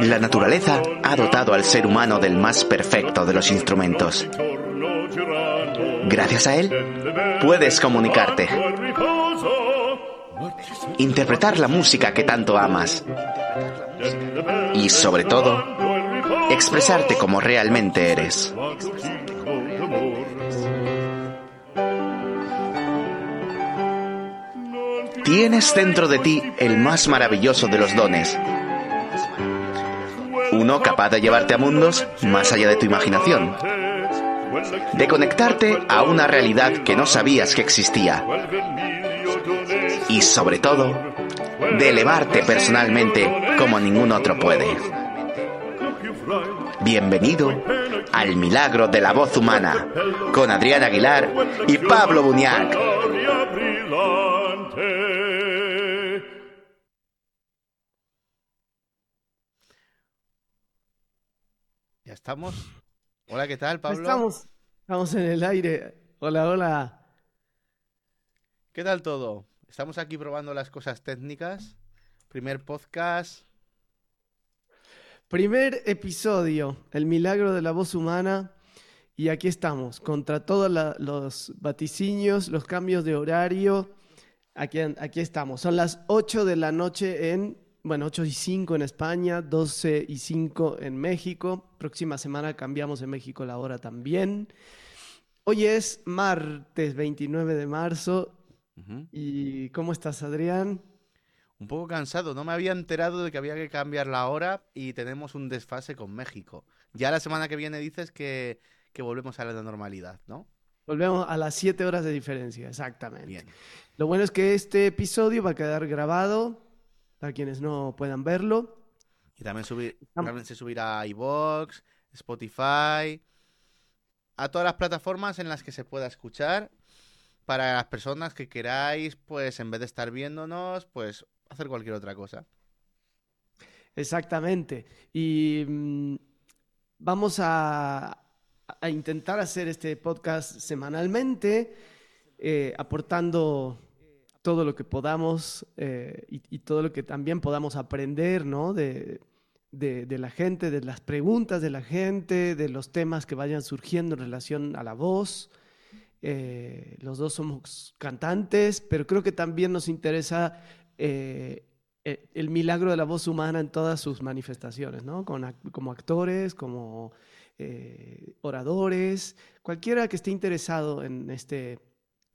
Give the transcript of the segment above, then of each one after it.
La naturaleza ha dotado al ser humano del más perfecto de los instrumentos. Gracias a él, puedes comunicarte, interpretar la música que tanto amas y, sobre todo, expresarte como realmente eres. Tienes dentro de ti el más maravilloso de los dones. Uno capaz de llevarte a mundos más allá de tu imaginación. De conectarte a una realidad que no sabías que existía. Y sobre todo, de elevarte personalmente como ningún otro puede. Bienvenido al milagro de la voz humana con Adrián Aguilar y Pablo Buñac. Estamos. Hola, ¿qué tal, Pablo? Estamos, estamos en el aire. Hola, hola. ¿Qué tal todo? Estamos aquí probando las cosas técnicas. Primer podcast. Primer episodio, El milagro de la voz humana. Y aquí estamos, contra todos la- los vaticinios, los cambios de horario. Aquí, aquí estamos. Son las 8 de la noche en, bueno, 8 y 5 en España, 12 y 5 en México. Próxima semana cambiamos en México la hora también. Hoy es martes 29 de marzo. Ujú. ¿Y cómo estás, Adrián? Un poco cansado. No me había enterado de que había que cambiar la hora y tenemos un desfase con México. Ya la semana que viene dices que, que volvemos a la normalidad, ¿no? Volvemos a las 7 horas de diferencia, exactamente. Bien. Lo bueno es que este episodio va a quedar grabado para quienes no puedan verlo. Y también, subir, Am- también se subirá a iVoox, Spotify, a todas las plataformas en las que se pueda escuchar. Para las personas que queráis, pues en vez de estar viéndonos, pues hacer cualquier otra cosa. Exactamente. Y mm, vamos a, a intentar hacer este podcast semanalmente, eh, aportando todo lo que podamos eh, y, todo lo que también podamos aprender, ¿no? De, de- la gente, de las preguntas de la gente, de los temas que vayan surgiendo en relación a la voz. Eh, los dos somos cantantes, pero creo que también nos interesa eh, el milagro de la voz humana en todas sus manifestaciones, ¿no? Como actores, como oradores, cualquiera que esté interesado en este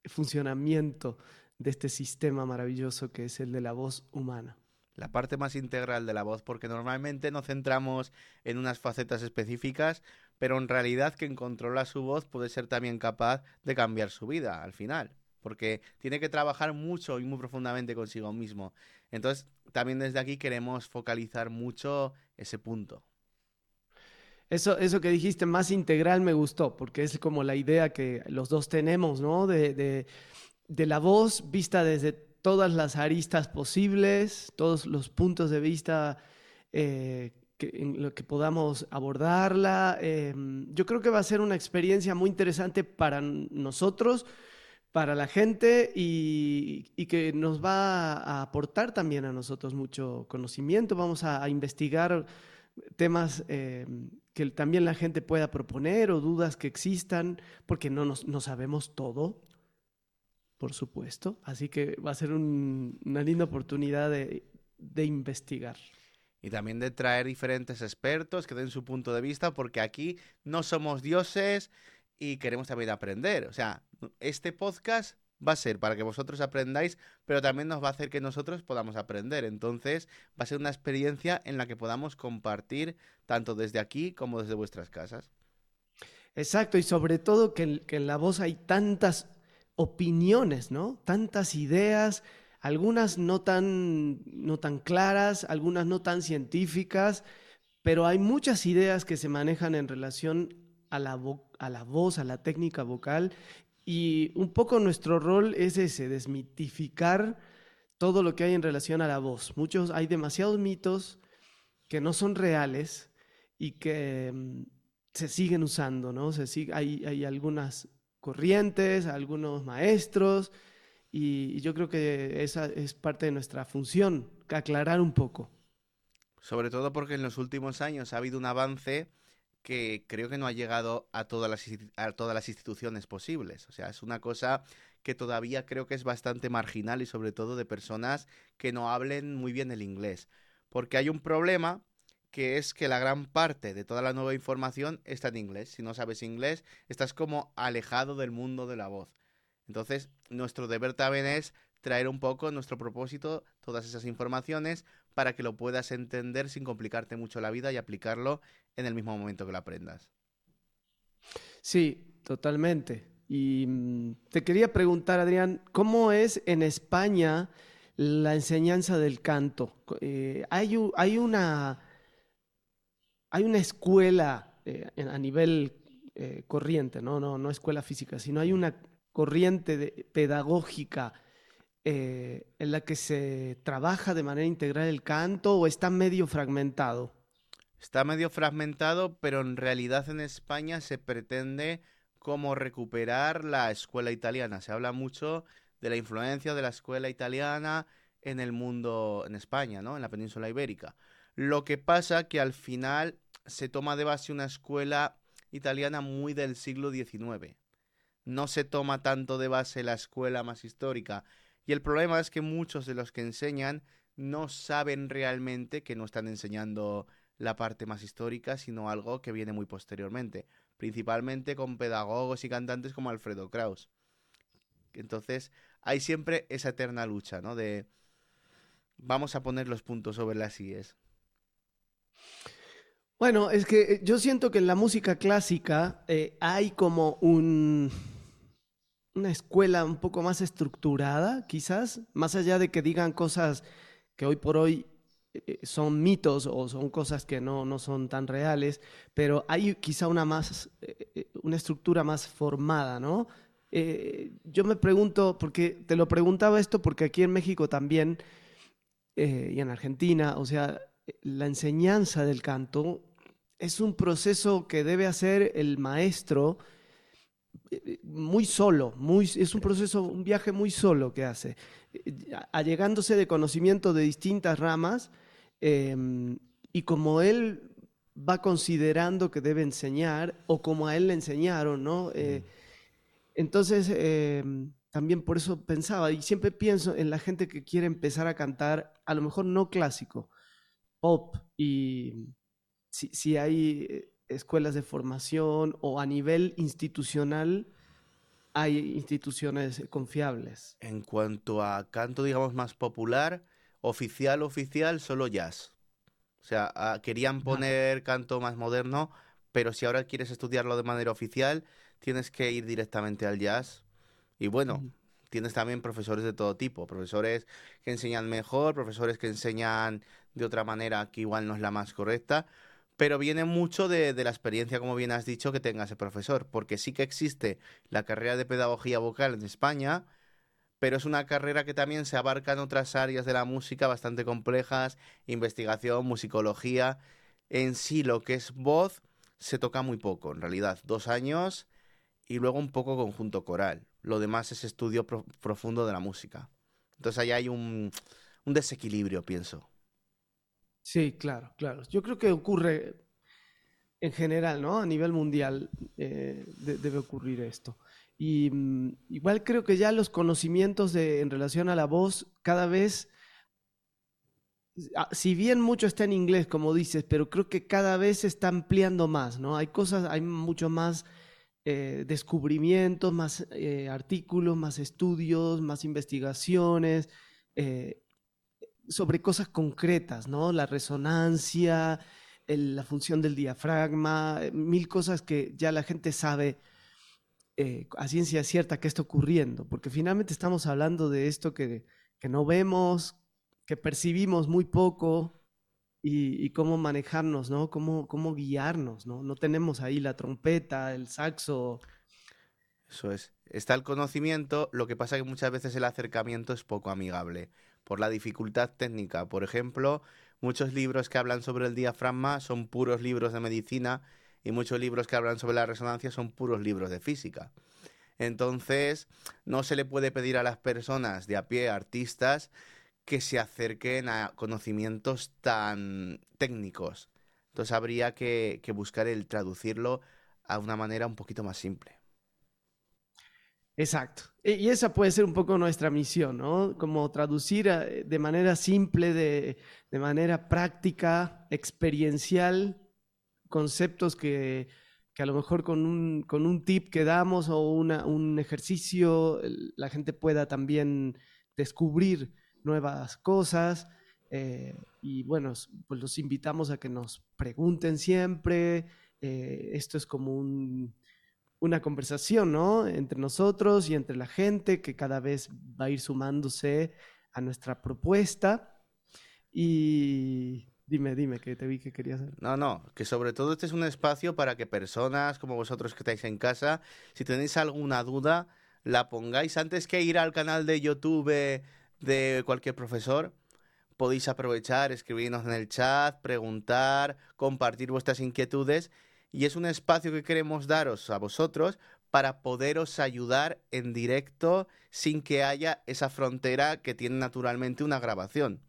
funcionamiento de este sistema maravilloso que es el de la voz humana. La parte más integral de la voz, porque normalmente nos centramos en unas facetas específicas, pero en realidad quien controla su voz puede ser también capaz de cambiar su vida al final, porque tiene que trabajar mucho y muy profundamente consigo mismo. Entonces, también desde aquí queremos focalizar mucho ese punto. Eso, eso que dijiste más integral me gustó, porque es como la idea que los dos tenemos, ¿no? De, de- de la voz vista desde todas las aristas posibles, todos los puntos de vista eh, en lo que podamos abordarla. Eh, yo creo que va a ser una experiencia muy interesante para nosotros, para la gente y, que nos va a aportar también a nosotros mucho conocimiento. Vamos a, investigar temas eh, que también la gente pueda proponer o dudas que existan, porque no, nos, no sabemos todo, por supuesto. Así que va a ser un- una linda oportunidad de, de investigar. Y también de traer diferentes expertos que den su punto de vista, porque aquí no somos dioses y queremos también aprender. O sea, este podcast va a ser para que vosotros aprendáis, pero también nos va a hacer que nosotros podamos aprender. Entonces, va a ser una experiencia en la que podamos compartir tanto desde aquí como desde vuestras casas. Exacto, y sobre todo que, en- que en la voz hay tantas opiniones, ¿no? Tantas ideas, algunas no tan, no tan claras, algunas no tan científicas, pero hay muchas ideas que se manejan en relación a la, a la voz, a la técnica vocal, y un poco nuestro rol es ese, desmitificar todo lo que hay en relación a la voz. Muchos, hay demasiados mitos que no son reales y que mm, se siguen usando, ¿no? Se hay, hay algunas corrientes, algunos maestros, y, y yo creo que esa es parte de nuestra función, aclarar un poco. Sobre todo porque en los últimos años ha habido un avance que creo que no ha llegado a todas las, a todas las instituciones posibles. O sea, es una cosa que todavía creo que es bastante marginal y sobre todo de personas que no hablen muy bien el inglés. Porque hay un problema que es que la gran parte de toda la nueva información está en inglés. Si no sabes inglés, estás como alejado del mundo de la voz. Entonces, nuestro deber también es traer un poco nuestro propósito, todas esas informaciones, para que lo puedas entender sin complicarte mucho la vida y aplicarlo en el mismo momento que lo aprendas. Sí, totalmente. Y mm, te quería preguntar, Adrián, ¿cómo es en España la enseñanza del canto? Eh, hay, hay, una, hay una escuela eh, a nivel eh, corriente, ¿no? No, no escuela física, sino hay una corriente pedagógica en la que se trabaja de manera integral el canto o está medio fragmentado? Está medio fragmentado, pero en realidad en España se pretende como recuperar la escuela italiana. Se habla mucho de la influencia de la escuela italiana en el mundo, en España, ¿no? En la península ibérica. Lo que pasa que al final se toma de base una escuela italiana muy del siglo XIX. No se toma tanto de base la escuela más histórica. Y el problema es que muchos de los que enseñan no saben realmente que no están enseñando la parte más histórica, sino algo que viene muy posteriormente, principalmente con pedagogos y cantantes como Alfredo Kraus. Entonces, hay siempre esa eterna lucha, ¿no? De vamos a poner los puntos sobre las IES. Bueno, es que eh, yo siento que en la música clásica eh, hay como un, una escuela un poco más estructurada, quizás, más allá de que digan cosas que hoy por hoy eh, son mitos o son cosas que no, no, son tan reales, pero hay quizá una, más, una estructura más formada, ¿no? yo me pregunto, porque te lo preguntaba esto porque aquí en México también y en Argentina, o sea, la enseñanza del canto es un proceso que debe hacer el maestro muy solo, muy, es un proceso, un viaje muy solo que hace, allegándose de conocimiento de distintas ramas Em, y como él va considerando que debe enseñar, o como a él le enseñaron, ¿no? Eh, entonces, em, también por eso pensaba, y siempre pienso en la gente que quiere empezar a cantar, a lo mejor no clásico, pop, y si, si hay eh, escuelas de formación o a nivel institucional, hay instituciones confiables. En cuanto a canto, digamos, más popular, oficial, oficial, solo jazz. O sea, ah, querían poner canto más moderno, pero si ahora quieres estudiarlo de manera oficial, tienes que ir directamente al jazz. Y bueno, tienes también profesores de todo tipo, profesores que enseñan mejor, profesores que enseñan de otra manera que igual no es la más correcta, pero viene mucho de, la experiencia, como bien has dicho, que tenga ese profesor, porque sí que existe la carrera de pedagogía vocal en España, pero es una carrera que también se abarca en otras áreas de la música bastante complejas, investigación, musicología. En sí, lo que es voz se toca muy poco, en realidad, dos años y luego un poco conjunto coral. Lo demás es estudio profundo de la música. Entonces ahí hay un, desequilibrio, pienso. Sí, claro, claro. Yo creo que ocurre en general, ¿no? A nivel mundial eh, debe ocurrir esto. Y mm, igual creo que ya los conocimientos de, en relación a la voz cada vez, ah, si bien mucho está en inglés, como dices, pero creo que cada vez se está ampliando más, ¿no? Hay cosas, hay mucho más eh, descubrimientos, más eh, artículos, más estudios, más investigaciones eh, sobre cosas concretas, ¿no? La resonancia, la función del diafragma, mil cosas que ya la gente sabe eh, a ciencia cierta qué está ocurriendo, porque finalmente estamos hablando de esto que, que no vemos, que percibimos muy poco y, cómo manejarnos, ¿no? Cómo, cómo guiarnos, ¿no? No tenemos ahí la trompeta, el saxo. Eso es. Está el conocimiento, lo que pasa es que muchas veces el acercamiento es poco amigable por la dificultad técnica. Por ejemplo, muchos libros que hablan sobre el diafragma son puros libros de medicina y muchos libros que hablan sobre la resonancia son puros libros de física. Entonces, no se le puede pedir a las personas de a pie, artistas, que se acerquen a conocimientos tan técnicos. Entonces habría que, que buscar el traducirlo a una manera un poquito más simple. Exacto. E, y esa puede ser un poco nuestra misión, ¿no? Como traducir eh, de manera simple, de, de manera práctica, experiencial, conceptos que, que, a lo mejor con un, con un tip que damos o una, un ejercicio la gente pueda también descubrir nuevas cosas. Eh, y bueno, pues los invitamos a que nos pregunten siempre. Eh, esto es como un una conversación, ¿no? Entre nosotros y entre la gente que cada vez va a ir sumándose a nuestra propuesta. Y dime, dime, que te vi que querías. No, no, que sobre todo este es un espacio para que personas como vosotros que estáis en casa, si tenéis alguna duda, la pongáis antes que ir al canal de YouTube de cualquier profesor. Podéis aprovechar, escribirnos en el chat, preguntar, compartir vuestras inquietudes y es un espacio que queremos daros a vosotros para poderos ayudar en directo sin que haya esa frontera que tiene naturalmente una grabación.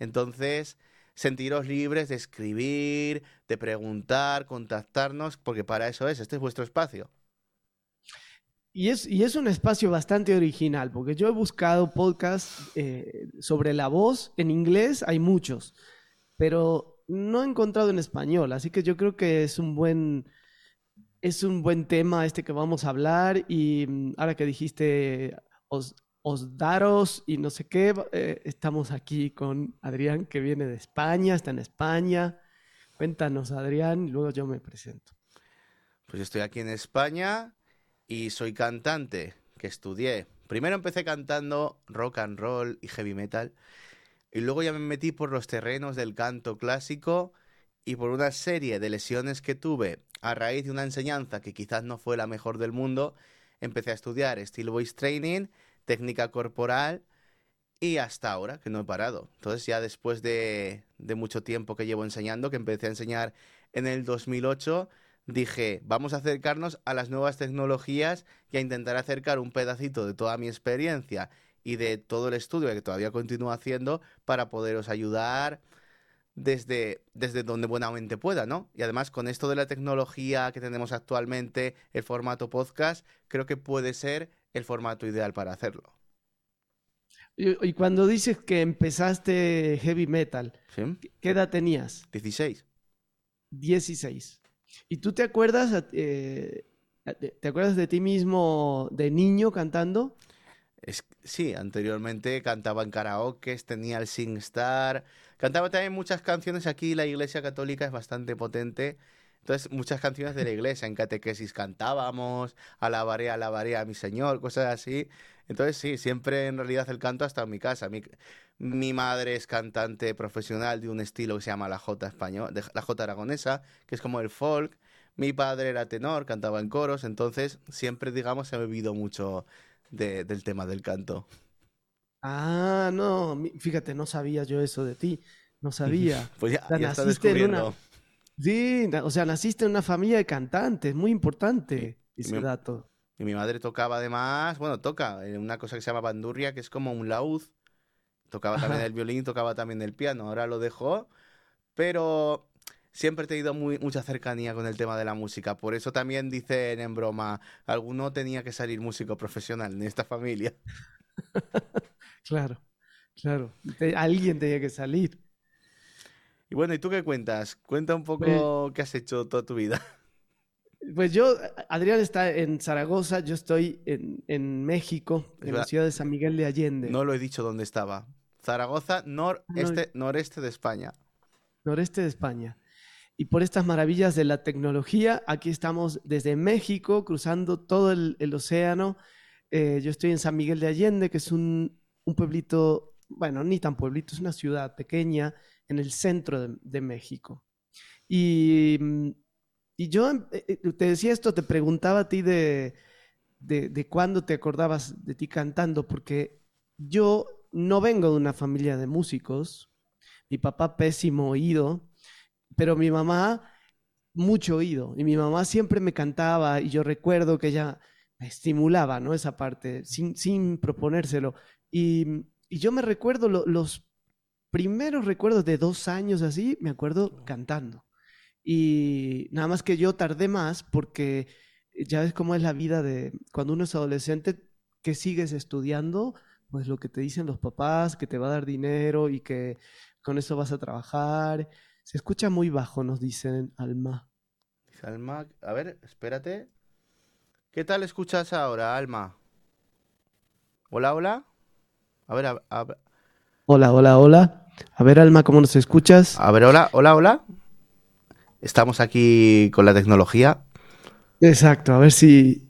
Entonces, sentiros libres de escribir, de preguntar, contactarnos, porque para eso es, este es vuestro espacio. Y es, y es un espacio bastante original, porque yo he buscado podcasts eh, sobre la voz, en inglés hay muchos, pero no he encontrado en español, así que yo creo que es un buen, es un buen tema este que vamos a hablar y mm, ahora que dijiste os, daros y no sé qué, eh, estamos aquí con Adrián que viene de España, está en España. Cuéntanos, Adrián, y luego yo me presento. Pues estoy aquí en España y soy cantante que estudié. Primero empecé cantando rock and roll y heavy metal y luego ya me metí por los terrenos del canto clásico y por una serie de lesiones que tuve a raíz de una enseñanza que quizás no fue la mejor del mundo, empecé a estudiar Steel Voice Training, técnica corporal y hasta ahora que no he parado. Entonces ya después de, de mucho tiempo que llevo enseñando, que empecé a enseñar en el 2008, dije, vamos a acercarnos a las nuevas tecnologías y a intentar acercar un pedacito de toda mi experiencia y de todo el estudio que todavía continúo haciendo para poderos ayudar desde, desde donde buenamente pueda, ¿no? Y además con esto de la tecnología que tenemos actualmente, el formato podcast, creo que puede ser el formato ideal para hacerlo. Y, cuando dices que empezaste heavy metal, ¿qué edad tenías? 16. 16. ¿Y tú te acuerdas, eh, te acuerdas de ti mismo de niño cantando? Sí, anteriormente cantaba en karaoke, tenía el SingStar, cantaba también muchas canciones aquí, la iglesia católica es bastante potente, entonces muchas canciones de la iglesia, en catequesis cantábamos, alabaré, alabaré a mi Señor, cosas así. Entonces sí, siempre en realidad el canto hasta en mi casa. Mi, mi madre es cantante profesional de un estilo que se llama la J español, la J aragonesa, que es como el folk. Mi padre era tenor, cantaba en coros, entonces siempre, digamos, he bebido mucho del tema del canto. Ah, no, fíjate, no sabía yo eso de ti, no sabía. pues ya, naciste en una... Sí, o sea, naciste en una familia de cantantes, muy importante ese dato. Y mi madre tocaba además, bueno, toca en una cosa que se llama bandurria, que es como un laúd. Tocaba también el violín, tocaba también el piano, ahora lo dejó, pero siempre he tenido muy, mucha cercanía con el tema de la música. Por eso también dicen en broma, alguno tenía que salir músico profesional en esta familia. claro, claro. alguien tenía que salir. Y bueno, ¿y tú qué cuentas? Cuenta un poco qué has hecho toda tu vida. Pues yo, Adrián está en Zaragoza, yo estoy en, México, en la ciudad de San Miguel de Allende. No lo he dicho dónde estaba. Zaragoza, noreste, noreste de España. Noreste de España. Y por estas maravillas de la tecnología, aquí estamos desde México, cruzando todo el, océano. Eh, yo estoy en San Miguel de Allende, que es un, pueblito, bueno, ni tan pueblito, es una ciudad pequeña en el centro de, México. Y, mm, y yo eh, eh, te decía esto, te preguntaba a ti de, de, de cuándo te acordabas de ti cantando, porque yo no vengo de una familia de músicos, mi papá pésimo oído, pero mi mamá, mucho oído. Y mi mamá siempre me cantaba y yo recuerdo que ella me estimulaba, ¿no? Esa parte, sin, sin proponérselo. Y, y yo me recuerdo los primeros recuerdos de dos años así, me acuerdo cantando. Y nada más que yo tardé más porque ya ves cómo es la vida de cuando uno es adolescente, que sigues estudiando, pues lo que te dicen los papás, que te va a dar dinero y que con eso vas a trabajar. Se escucha muy bajo, nos dicen Alma. Alma, a ver, espérate. ¿Qué tal escuchas ahora, Alma? Hola, hola. A ver, a, Hola, hola, hola. A ver, Alma, ¿cómo nos escuchas? A ver, hola, hola, hola. Estamos aquí con la tecnología. Exacto, a ver si.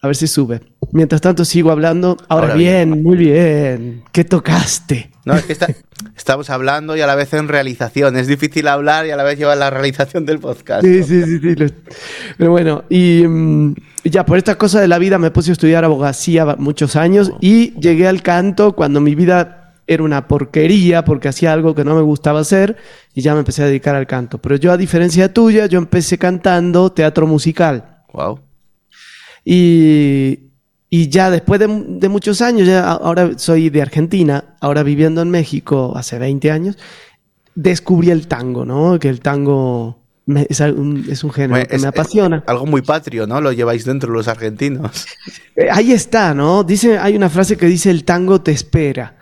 A ver si sube. Mientras tanto sigo hablando. Ahora, bien, muy bien. ¿Qué tocaste? No, es que estamos hablando y a la vez en realización. Es difícil hablar y a la vez llevar la realización del podcast. Sí, sí, sí. sí. Pero bueno, y mm, ya por esta cosa de la vida me puse a estudiar abogacía muchos años y llegué al canto cuando mi vida era una porquería porque hacía algo que no me gustaba hacer y ya me empecé a dedicar al canto. Pero yo, a diferencia tuya, yo empecé cantando teatro musical. Wow. Y, y ya después de, muchos años, ya ahora soy de Argentina, ahora viviendo en México hace 20 años, descubrí el tango, ¿no? Que el tango es, un, es, un, género que me apasiona. algo muy patrio, ¿no? Lo lleváis dentro los argentinos. Eh, ahí está, ¿no? Dice, hay una frase que dice el tango te espera.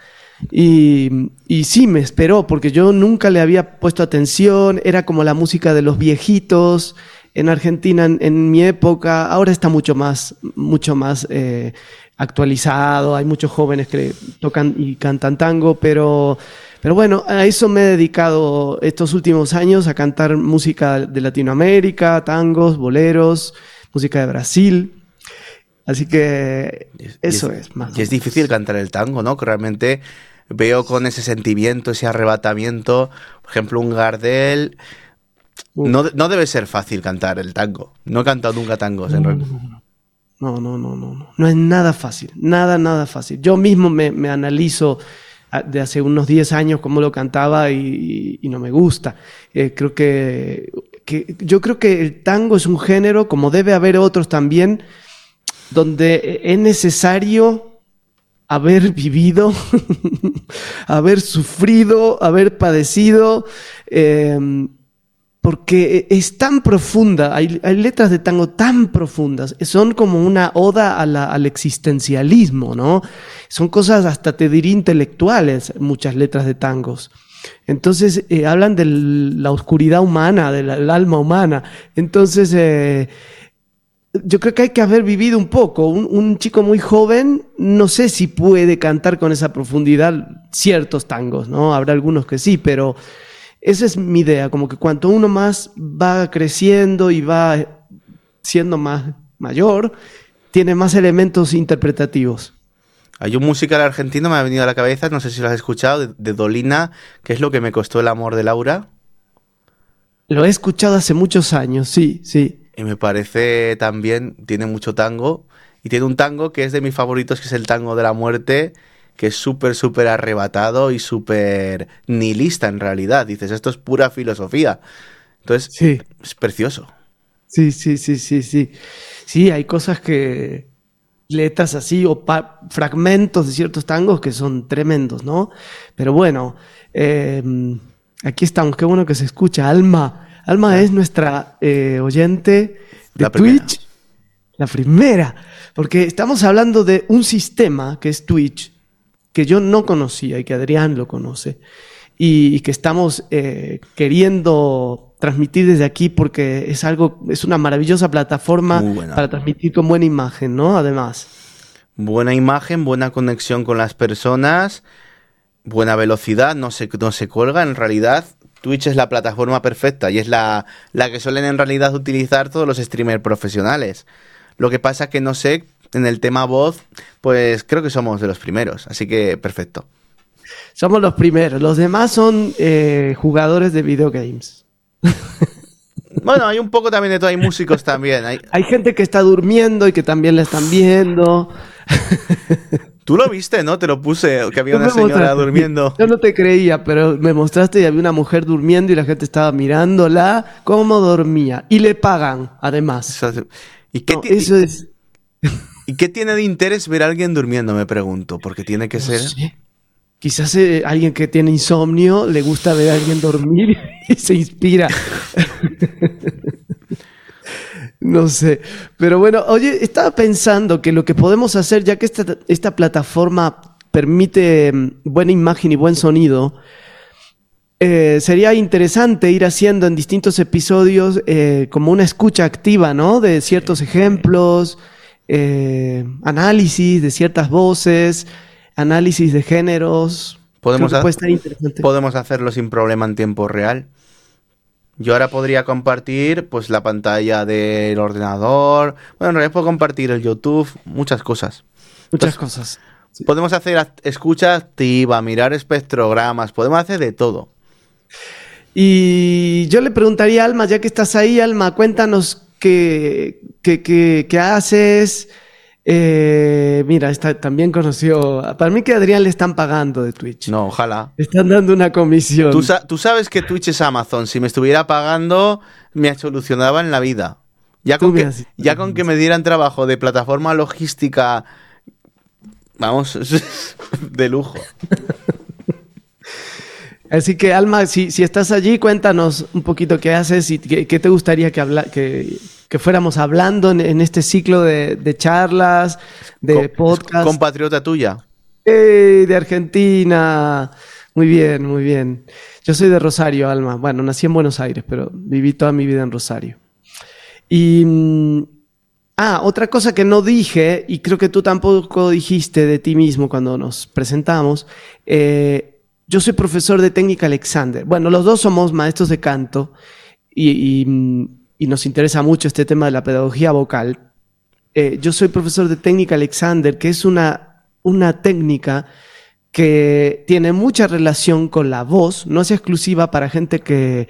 Y, y, sí, me esperó, porque yo nunca le había puesto atención, era como la música de los viejitos. En Argentina, en, mi época, ahora está mucho más, mucho más eh, actualizado, hay muchos jóvenes que tocan y cantan tango, pero, pero bueno, a eso me he dedicado estos últimos años, a cantar música de Latinoamérica, tangos, boleros, música de Brasil. Así que eso es, más. Y es difícil cantar el tango, ¿no? Que realmente veo con ese sentimiento, ese arrebatamiento. Por ejemplo, un Gardel. No, debe ser fácil cantar el tango. No he cantado nunca tangos. En no, no, no, no, no. No es nada fácil. Nada, nada fácil. Yo mismo me, analizo ah, de hace unos 10 años cómo lo cantaba y, no me gusta. Eh, creo que, que, yo creo que el tango es un género, como debe haber otros también, donde es necesario haber vivido, haber sufrido, haber padecido, em, porque es tan profunda, hay, letras de tango tan profundas, son como una oda al existencialismo, ¿no? Son cosas hasta te diría intelectuales, muchas letras de tangos. Entonces eh, hablan de la oscuridad humana, del alma humana. Entonces eh, yo creo que hay que haber vivido un poco. Un, chico muy joven, no sé si puede cantar con esa profundidad ciertos tangos, ¿no? Habrá algunos que sí, pero esa es mi idea, como que cuanto uno más va creciendo y va siendo más mayor, tiene más elementos interpretativos. Hay un musical argentino, me ha venido a la cabeza, no sé si lo has escuchado, de, de Dolina, que es lo que me costó el amor de Laura. Lo he escuchado hace muchos años, sí, sí. Y me parece también, tiene mucho tango. Y tiene un tango que es de mis favoritos, que es el tango de la muerte, que es súper, súper arrebatado y súper nihilista en realidad. Dices, esto es pura filosofía. Entonces, sí. es precioso. Sí, sí, sí, sí, sí. Sí, hay cosas que, letras así o fragmentos de ciertos tangos que son tremendos, ¿no? Pero bueno, eh, aquí estamos, qué bueno que se escucha, Alma. Alma es nuestra eh, oyente de Twitch. La primera. Porque estamos hablando de un sistema que es Twitch, que yo no conocía y que Adrián lo conoce. Y, que estamos eh, queriendo transmitir desde aquí porque es algo, es una maravillosa plataforma para transmitir con buena imagen, ¿no? Además. Buena imagen, buena conexión con las personas, buena velocidad, no se, no se colga en realidad Twitch es la plataforma perfecta y es la, la que suelen en realidad utilizar todos los streamers profesionales. Lo que pasa es que no sé, en el tema voz, pues creo que somos de los primeros, así que perfecto. Somos los primeros, los demás son eh, jugadores de videogames. Bueno, hay un poco también de todo, hay músicos también. Hay... hay gente que está durmiendo y que también la están viendo. Tú lo viste, ¿no? Te lo puse, que había una señora durmiendo. Yo no te creía, pero me mostraste y había una mujer durmiendo y la gente estaba mirándola cómo dormía. Y le pagan, además. ¿Y qué, eso es... ¿Y qué tiene de interés ver a alguien durmiendo, me pregunto? Porque tiene que ser... Quizás eh, alguien que tiene insomnio le gusta ver a alguien dormir y se inspira. no sé. Pero bueno, oye, estaba pensando que lo que podemos hacer, ya que esta, esta plataforma permite mm, buena imagen y buen sonido, eh, sería interesante ir haciendo en distintos episodios eh, como una escucha activa, ¿no? De ciertos ejemplos, eh, análisis de ciertas voces, análisis de géneros. Podemos, que ha- puede estar interesante. podemos hacerlo sin problema en tiempo real. Yo ahora podría compartir pues la pantalla del ordenador. Bueno, en realidad puedo compartir el YouTube, muchas cosas. Muchas cosas. Sí. Podemos hacer escucha activa, mirar espectrogramas, podemos hacer de todo. Y yo le preguntaría a Alma, ya que estás ahí, Alma, cuéntanos qué, qué, qué- qué haces. Eh, mira, está, también conoció. Para mí que a Adrián le están pagando de Twitch. No, ojalá. Le están dando una comisión. Tú, sa- tú sabes que Twitch es Amazon. Si me estuviera pagando, me solucionaba en la vida. Ya con, que, ya con que me dieran trabajo de plataforma logística, vamos, de lujo. Así que, Alma, si, si estás allí, cuéntanos un poquito qué haces y qué, qué te gustaría que, habla, que, que fuéramos hablando en, en este ciclo de, de charlas, de Co- podcast. Compatriota tuya. ¡Ey, de Argentina! Muy bien, muy bien. Yo soy de Rosario, Alma. Bueno, nací en Buenos Aires, pero viví toda mi vida en Rosario. Y. mm, Ah, otra cosa que no dije, y creo que tú tampoco dijiste de ti mismo cuando nos presentamos. eh, yo soy profesor de técnica Alexander. Bueno, los dos somos maestros de canto y, nos interesa mucho este tema de la pedagogía vocal. Eh, yo soy profesor de técnica Alexander, que es una, una técnica que tiene mucha relación con la voz, no es exclusiva para gente que,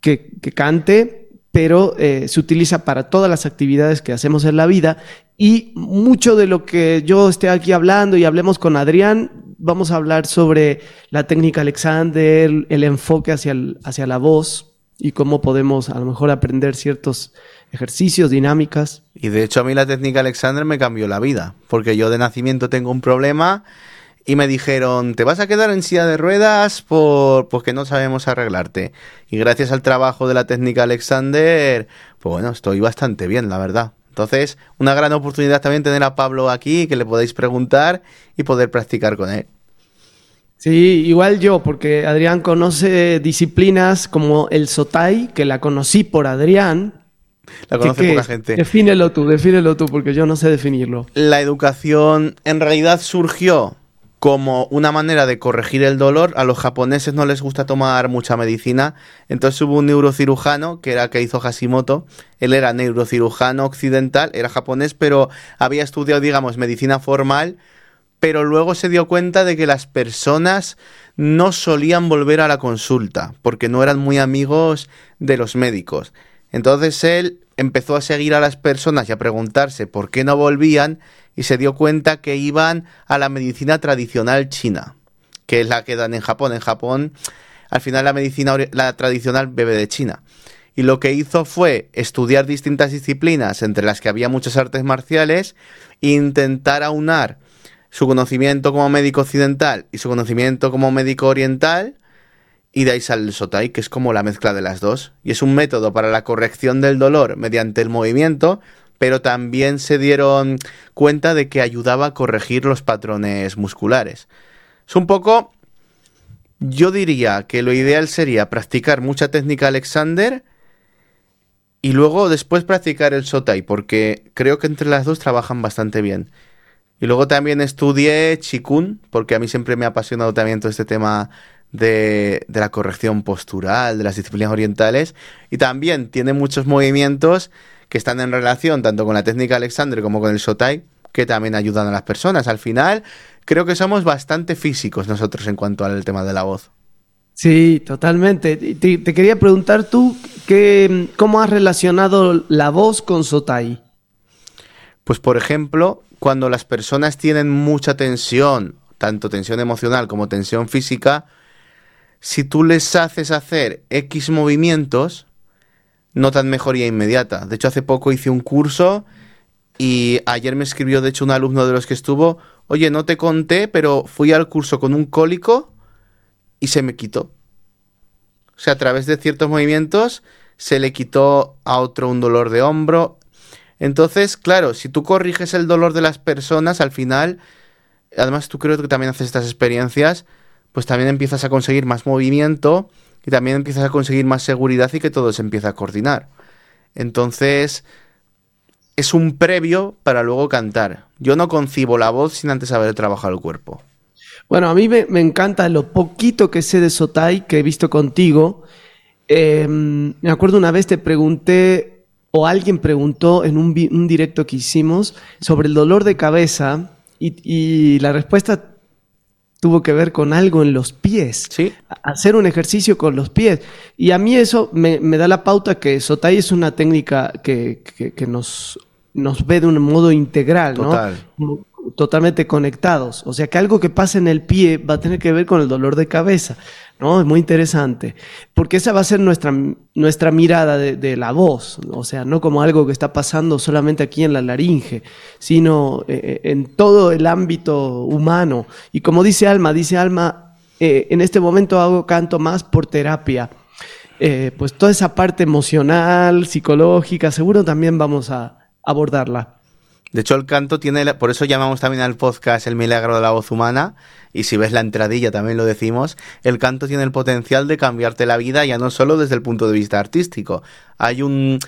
que, que cante, pero eh, se utiliza para todas las actividades que hacemos en la vida y mucho de lo que yo esté aquí hablando y hablemos con Adrián, vamos a hablar sobre la técnica Alexander, el enfoque hacia, hacia la voz y cómo podemos a lo mejor aprender ciertos ejercicios, dinámicas. Y de hecho a mí la técnica Alexander me cambió la vida, porque yo de nacimiento tengo un problema y me dijeron, te vas a quedar en silla de ruedas por porque no sabemos arreglarte. Y gracias al trabajo de la técnica Alexander, pues bueno, estoy bastante bien, la verdad. Entonces, una gran oportunidad también tener a Pablo aquí, que le podéis preguntar y poder practicar con él. Sí, igual yo, porque Adrián conoce disciplinas como el Sotai, que la conocí por Adrián. La ¿Qué- conoce qué poca gente. Defínelo tú, defínelo tú, porque yo no sé definirlo. La educación en realidad surgió como una manera de corregir el dolor. A los japoneses no les gusta tomar mucha medicina. Entonces hubo un neurocirujano que era Keizo Hashimoto. Él era neurocirujano occidental, era japonés, pero había estudiado, digamos, medicina formal. Pero luego se dio cuenta de que las personas no solían volver a la consulta porque no eran muy amigos de los médicos. Entonces él empezó a seguir a las personas y a preguntarse por qué no volvían y se dio cuenta que iban a la medicina tradicional china, que es la que dan en Japón. En Japón, al final la medicina la tradicional bebe de China. Y lo que hizo fue estudiar distintas disciplinas, entre las que había muchas artes marciales, e intentar aunar su conocimiento como médico occidental y su conocimiento como médico oriental, y de ahí sale el Sotai, que es como la mezcla de las dos. Y es un método para la corrección del dolor mediante el movimiento, pero también se dieron cuenta de que ayudaba a corregir los patrones musculares. Es un poco... Yo diría que lo ideal sería practicar mucha técnica Alexander y luego después practicar el Sotai, porque creo que entre las dos trabajan bastante bien. Y luego también estudié Chikun, porque a mí siempre me ha apasionado también todo este tema de, de la corrección postural, de las disciplinas orientales, y también tiene muchos movimientos que están en relación tanto con la técnica Alexander como con el Sotai, que también ayudan a las personas. Al final, creo que somos bastante físicos nosotros en cuanto al tema de la voz. Sí, totalmente. Te, te quería preguntar tú que, cómo has relacionado la voz con Sotai. Pues por ejemplo, cuando las personas tienen mucha tensión, tanto tensión emocional como tensión física, si tú les haces hacer X movimientos, notan mejoría inmediata. De hecho, hace poco hice un curso y ayer me escribió, de hecho, un alumno de los que estuvo, oye, no te conté, pero fui al curso con un cólico y se me quitó. O sea, a través de ciertos movimientos se le quitó a otro un dolor de hombro. Entonces, claro, si tú corriges el dolor de las personas, al final, además tú creo que también haces estas experiencias, pues también empiezas a conseguir más movimiento y también empiezas a conseguir más seguridad y que todo se empieza a coordinar. Entonces, es un previo para luego cantar. Yo no concibo la voz sin antes haber trabajado el cuerpo. Bueno, a mí me, encanta lo poquito que sé de Sotai que he visto contigo. Em, me acuerdo una vez te pregunté, o alguien preguntó en un, directo que hicimos sobre el dolor de cabeza y, la respuesta tuvo que ver con algo en los pies. Sí. Hacer un ejercicio con los pies. Y a mí eso me, da la pauta que Sotai es una técnica que, nos, nos ve de un modo integral, Total totalmente conectados. O sea que algo que pasa en el pie va a tener que ver con el dolor de cabeza. ¿No? Es muy interesante. Porque esa va a ser nuestra, nuestra mirada de, la voz. O sea, no como algo que está pasando solamente aquí en la laringe, sino eh, eh, en todo el ámbito humano. Y como dice Alma, dice Alma, eh, en este momento hago canto más por terapia. pues toda esa parte emocional, psicológica, seguro también vamos a abordarla. De hecho, el canto tiene, por eso llamamos también al podcast El milagro de la voz humana, y si ves la entradilla también lo decimos, el canto tiene el potencial de cambiarte la vida ya no solo desde el punto de vista artístico. Hay un,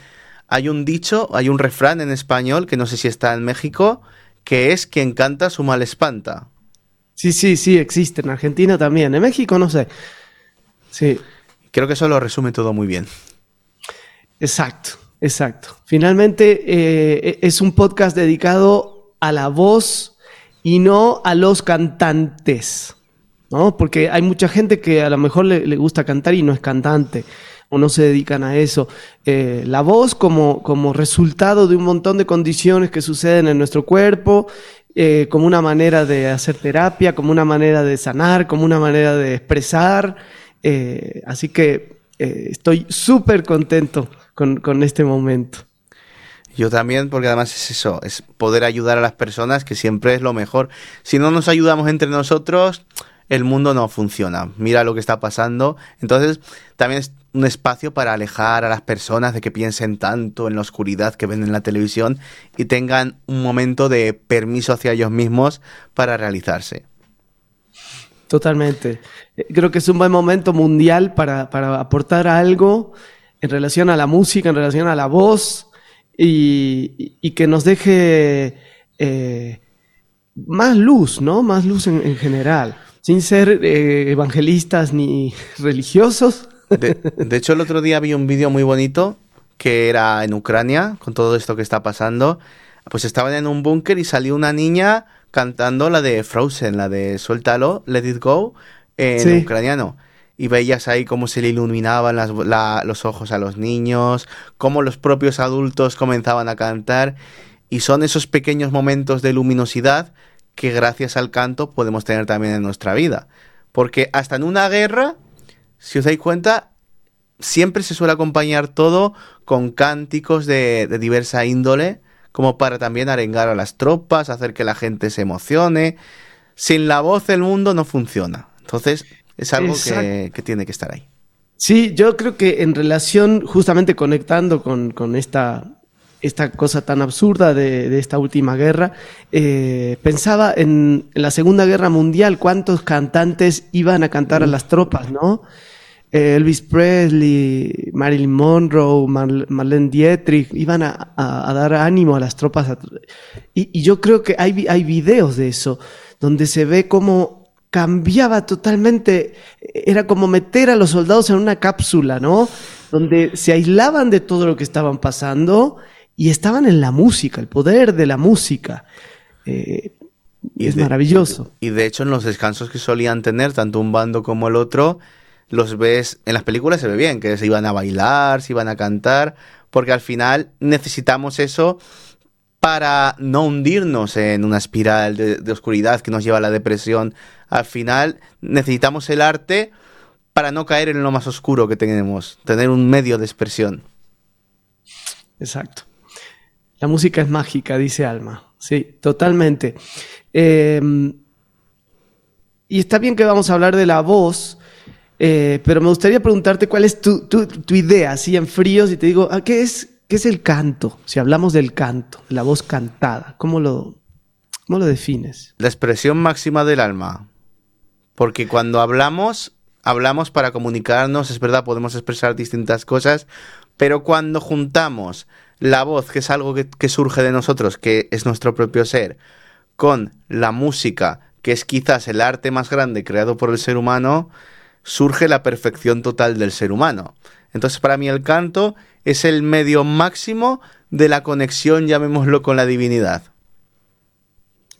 hay un dicho, hay un refrán en español, que no sé si está en México, que es quien canta su mal espanta. Sí, sí, sí, existe en Argentina también, en México no sé. Sí. Creo que eso lo resume todo muy bien. Exacto. Exacto. Finalmente eh, es un podcast dedicado a la voz y no a los cantantes, ¿no? Porque hay mucha gente que a lo mejor le, gusta cantar y no es cantante o no se dedican a eso. Eh, la voz como, como resultado de un montón de condiciones que suceden en nuestro cuerpo, eh, como una manera de hacer terapia, como una manera de sanar, como una manera de expresar. así que estoy súper contento con, este momento. Yo también, porque además es eso, es poder ayudar a las personas, que siempre es lo mejor. Si no nos ayudamos entre nosotros, el mundo no funciona. Mira lo que está pasando. Entonces, también es un espacio para alejar a las personas de que piensen tanto en la oscuridad que ven en la televisión y tengan un momento de permiso hacia ellos mismos para realizarse. Totalmente. Eh, creo que es un buen momento mundial para, para aportar algo en relación a la música, en relación a la voz, y, que nos deje eh, más luz, ¿no? Más luz en, general, sin ser eh, evangelistas ni religiosos. De, hecho, el otro día vi un vídeo muy bonito que era en Ucrania, con todo esto que está pasando. Pues estaban en un búnker y salió una niña cantando la de Frozen, la de Suéltalo, Let It Go, en ucraniano. Y veías ahí cómo se le iluminaban los ojos a los niños, cómo los propios adultos comenzaban a cantar. Y son esos pequeños momentos de luminosidad que gracias al canto podemos tener también en nuestra vida. Porque hasta en una guerra, si os dais cuenta, siempre se suele acompañar todo con cánticos de, de diversa índole, como para también arengar a las tropas, hacer que la gente se emocione. Sin la voz el mundo no funciona. Entonces, es algo que, tiene que estar ahí. Sí, yo creo que en relación, justamente conectando con, esta, esta cosa tan absurda de, esta última guerra, eh, pensaba en, la Segunda Guerra Mundial, cuántos cantantes iban a cantar a las tropas, ¿no? Elvis Presley, Marilyn Monroe, Marlene Dietrich, iban a, dar ánimo a las tropas. y, yo creo que hay, hay videos de eso, donde se ve cómo cambiaba totalmente, era como meter a los soldados en una cápsula, ¿no? Donde se aislaban de todo lo que estaban pasando y estaban en la música, el poder de la música. Eh, y es maravilloso. Y de hecho en los descansos que solían tener, tanto un bando como el otro, los ves, en las películas se ve bien, que se iban a bailar, se iban a cantar, porque al final necesitamos eso para no hundirnos en una espiral de, oscuridad que nos lleva a la depresión. Al final necesitamos el arte para no caer en lo más oscuro que tenemos, tener un medio de expresión. Exacto. La música es mágica, dice Alma. sí, totalmente. Em, y está bien que vamos a hablar de la voz, eh, pero me gustaría preguntarte cuál es tu, idea, así en fríos, y te digo, ah, ¿qué es, ¿qué es el canto? Si hablamos del canto, la voz cantada, ¿cómo lo, cómo lo defines? La expresión máxima del alma. Porque cuando hablamos, hablamos para comunicarnos, es verdad, podemos expresar distintas cosas, pero cuando juntamos la voz, que es algo que, surge de nosotros, que es nuestro propio ser, con la música, que es quizás el arte más grande creado por el ser humano, surge la perfección total del ser humano. Entonces para mí el canto es el medio máximo de la conexión, llamémoslo, con la divinidad.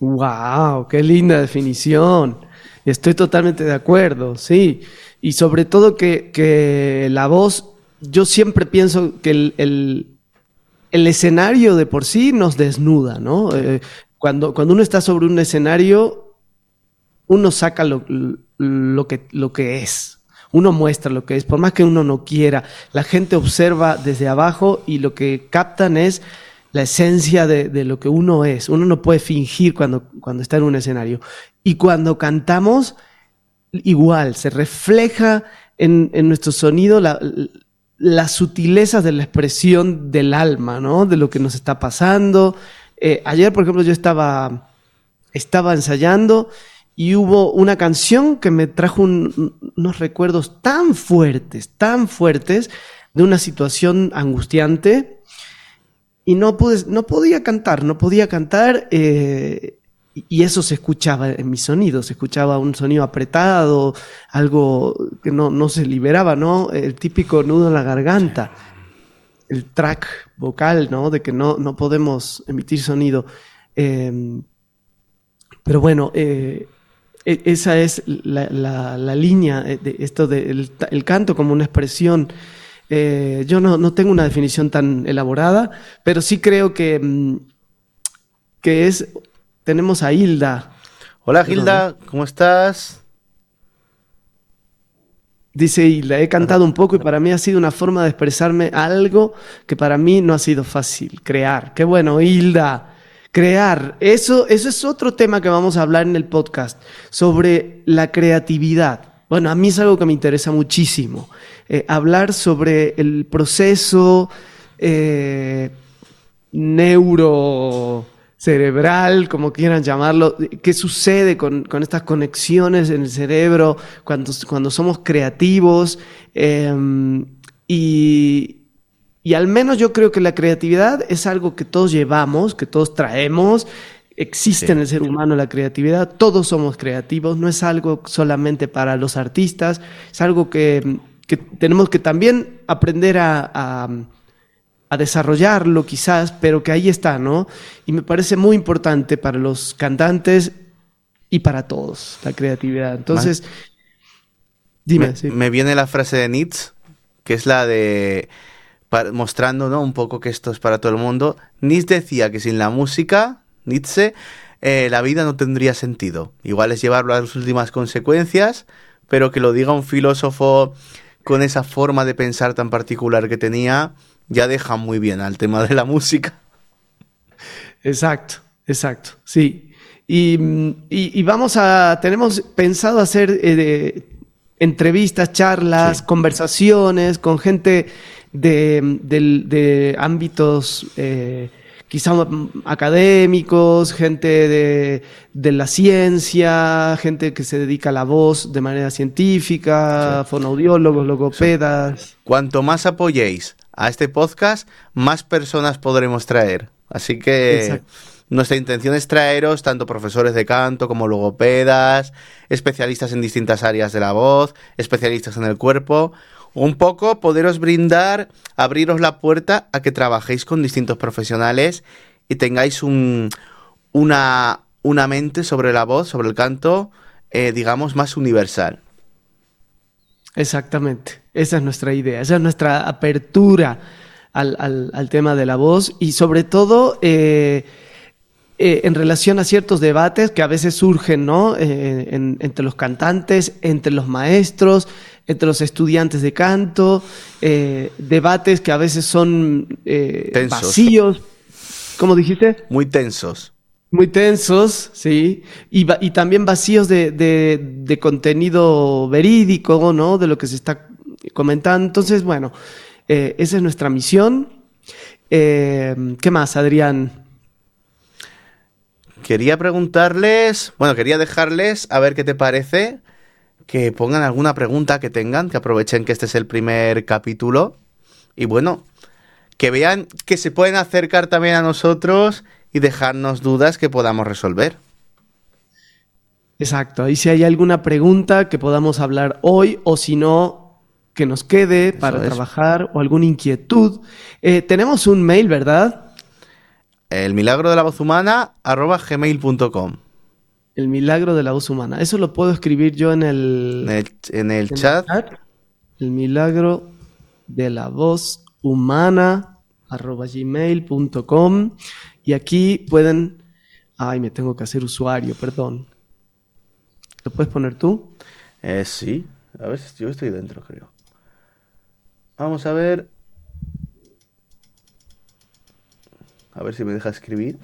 ¡Wow! ¡Qué linda definición! Estoy totalmente de acuerdo, sí. Y sobre todo que, la voz, yo siempre pienso que el, escenario de por sí nos desnuda, ¿no? Eh, cuando, cuando uno está sobre un escenario, uno saca lo, que, lo que es, uno muestra lo que es, por más que uno no quiera, la gente observa desde abajo y lo que captan es la esencia de, lo que uno es. Uno no puede fingir cuando, cuando está en un escenario. Y cuando cantamos, igual, se refleja en, nuestro sonido las sutilezas de la expresión del alma, ¿no? De lo que nos está pasando. Eh, ayer, por ejemplo, yo estaba, estaba ensayando y hubo una canción que me trajo unos recuerdos tan fuertes, tan fuertes, de una situación angustiante y no, pude, no podía cantar, no podía cantar. Eh, y eso se escuchaba en mi sonido, se escuchaba un sonido apretado, algo que no, no se liberaba, ¿no? El típico nudo en la garganta, el track vocal, ¿no? De que no, no podemos emitir sonido. Em, pero bueno, eh, esa es la, la, línea eh, de esto del el canto como una expresión. Eh, yo no, no, tengo una definición tan elaborada, pero sí creo que, mm, que es tenemos a Hilda. Hola Hilda, ¿cómo estás? Dice Hilda, he cantado un poco y para mí ha sido una forma de expresarme algo que para mí no ha sido fácil, crear. Qué bueno, Hilda, crear. Eso, eso es otro tema que vamos a hablar en el podcast, sobre la creatividad. Bueno, a mí es algo que me interesa muchísimo. Eh, hablar sobre el proceso eh, neuro cerebral, como quieran llamarlo, qué sucede con, estas conexiones en el cerebro cuando, cuando somos creativos. Em, y, al menos yo creo que la creatividad es algo que todos llevamos, que todos traemos. Existe en el ser humano la creatividad, todos somos creativos, no es algo solamente para los artistas, es algo que, tenemos que también aprender a a desarrollarlo quizás, pero que ahí está, ¿no? Y me parece muy importante para los cantantes y para todos, la creatividad. Entonces, dime. Me, viene la frase de Nietzsche, que es la de mostrando ¿no? un poco que esto es para todo el mundo. Nietzsche decía que sin la música, Nietzsche, eh, la vida no tendría sentido. Igual es llevarlo a las últimas consecuencias, pero que lo diga un filósofo con esa forma de pensar tan particular que tenía, ya deja muy bien al tema de la música. Exacto, exacto, sí. Y, vamos a, tenemos pensado hacer eh, entrevistas, charlas, conversaciones con gente de, ámbitos eh, quizá académicos, gente de, la ciencia, gente que se dedica a la voz de manera científica, fonoaudiólogos, logopedas. Cuanto más apoyéis a este podcast, más personas podremos traer. Así que nuestra intención es traeros tanto profesores de canto como logopedas, especialistas en distintas áreas de la voz, especialistas en el cuerpo. Un poco poderos brindar, abriros la puerta a que trabajéis con distintos profesionales y tengáis un, una, una mente sobre la voz, sobre el canto, eh, digamos, más universal. Exactamente, esa es nuestra idea, esa es nuestra apertura al, tema de la voz y sobre todo eh, eh, en relación a ciertos debates que a veces surgen ¿no? Entre los cantantes, entre los maestros, entre los estudiantes de canto, debates que a veces son vacíos. ¿Cómo dijiste? Muy tensos. Muy tensos, sí. Y, y también vacíos de, de, contenido verídico, ¿no? De lo que se está comentando. Entonces, bueno, eh, esa es nuestra misión. Eh, ¿Qué más, Adrián? Quería preguntarles, bueno, quería dejarles a ver qué te parece, que pongan alguna pregunta que tengan, que aprovechen que este es el primer capítulo. Y bueno, que vean que se pueden acercar también a nosotros y dejarnos dudas que podamos resolver. Exacto, y si hay alguna pregunta que podamos hablar hoy o si no, que nos quede para trabajar o alguna inquietud. Eh, tenemos un mail, ¿verdad? El milagro de la voz humana arroba gmail.com. El milagro de la voz humana. Eso lo puedo escribir yo en el, en el, chat. el milagro de la voz humana arroba gmail.com y aquí pueden ay me tengo que hacer usuario perdón. ¿lo puedes poner tú? Eh, sí. A ver yo estoy dentro creo. Vamos a ver. A ver si me deja escribir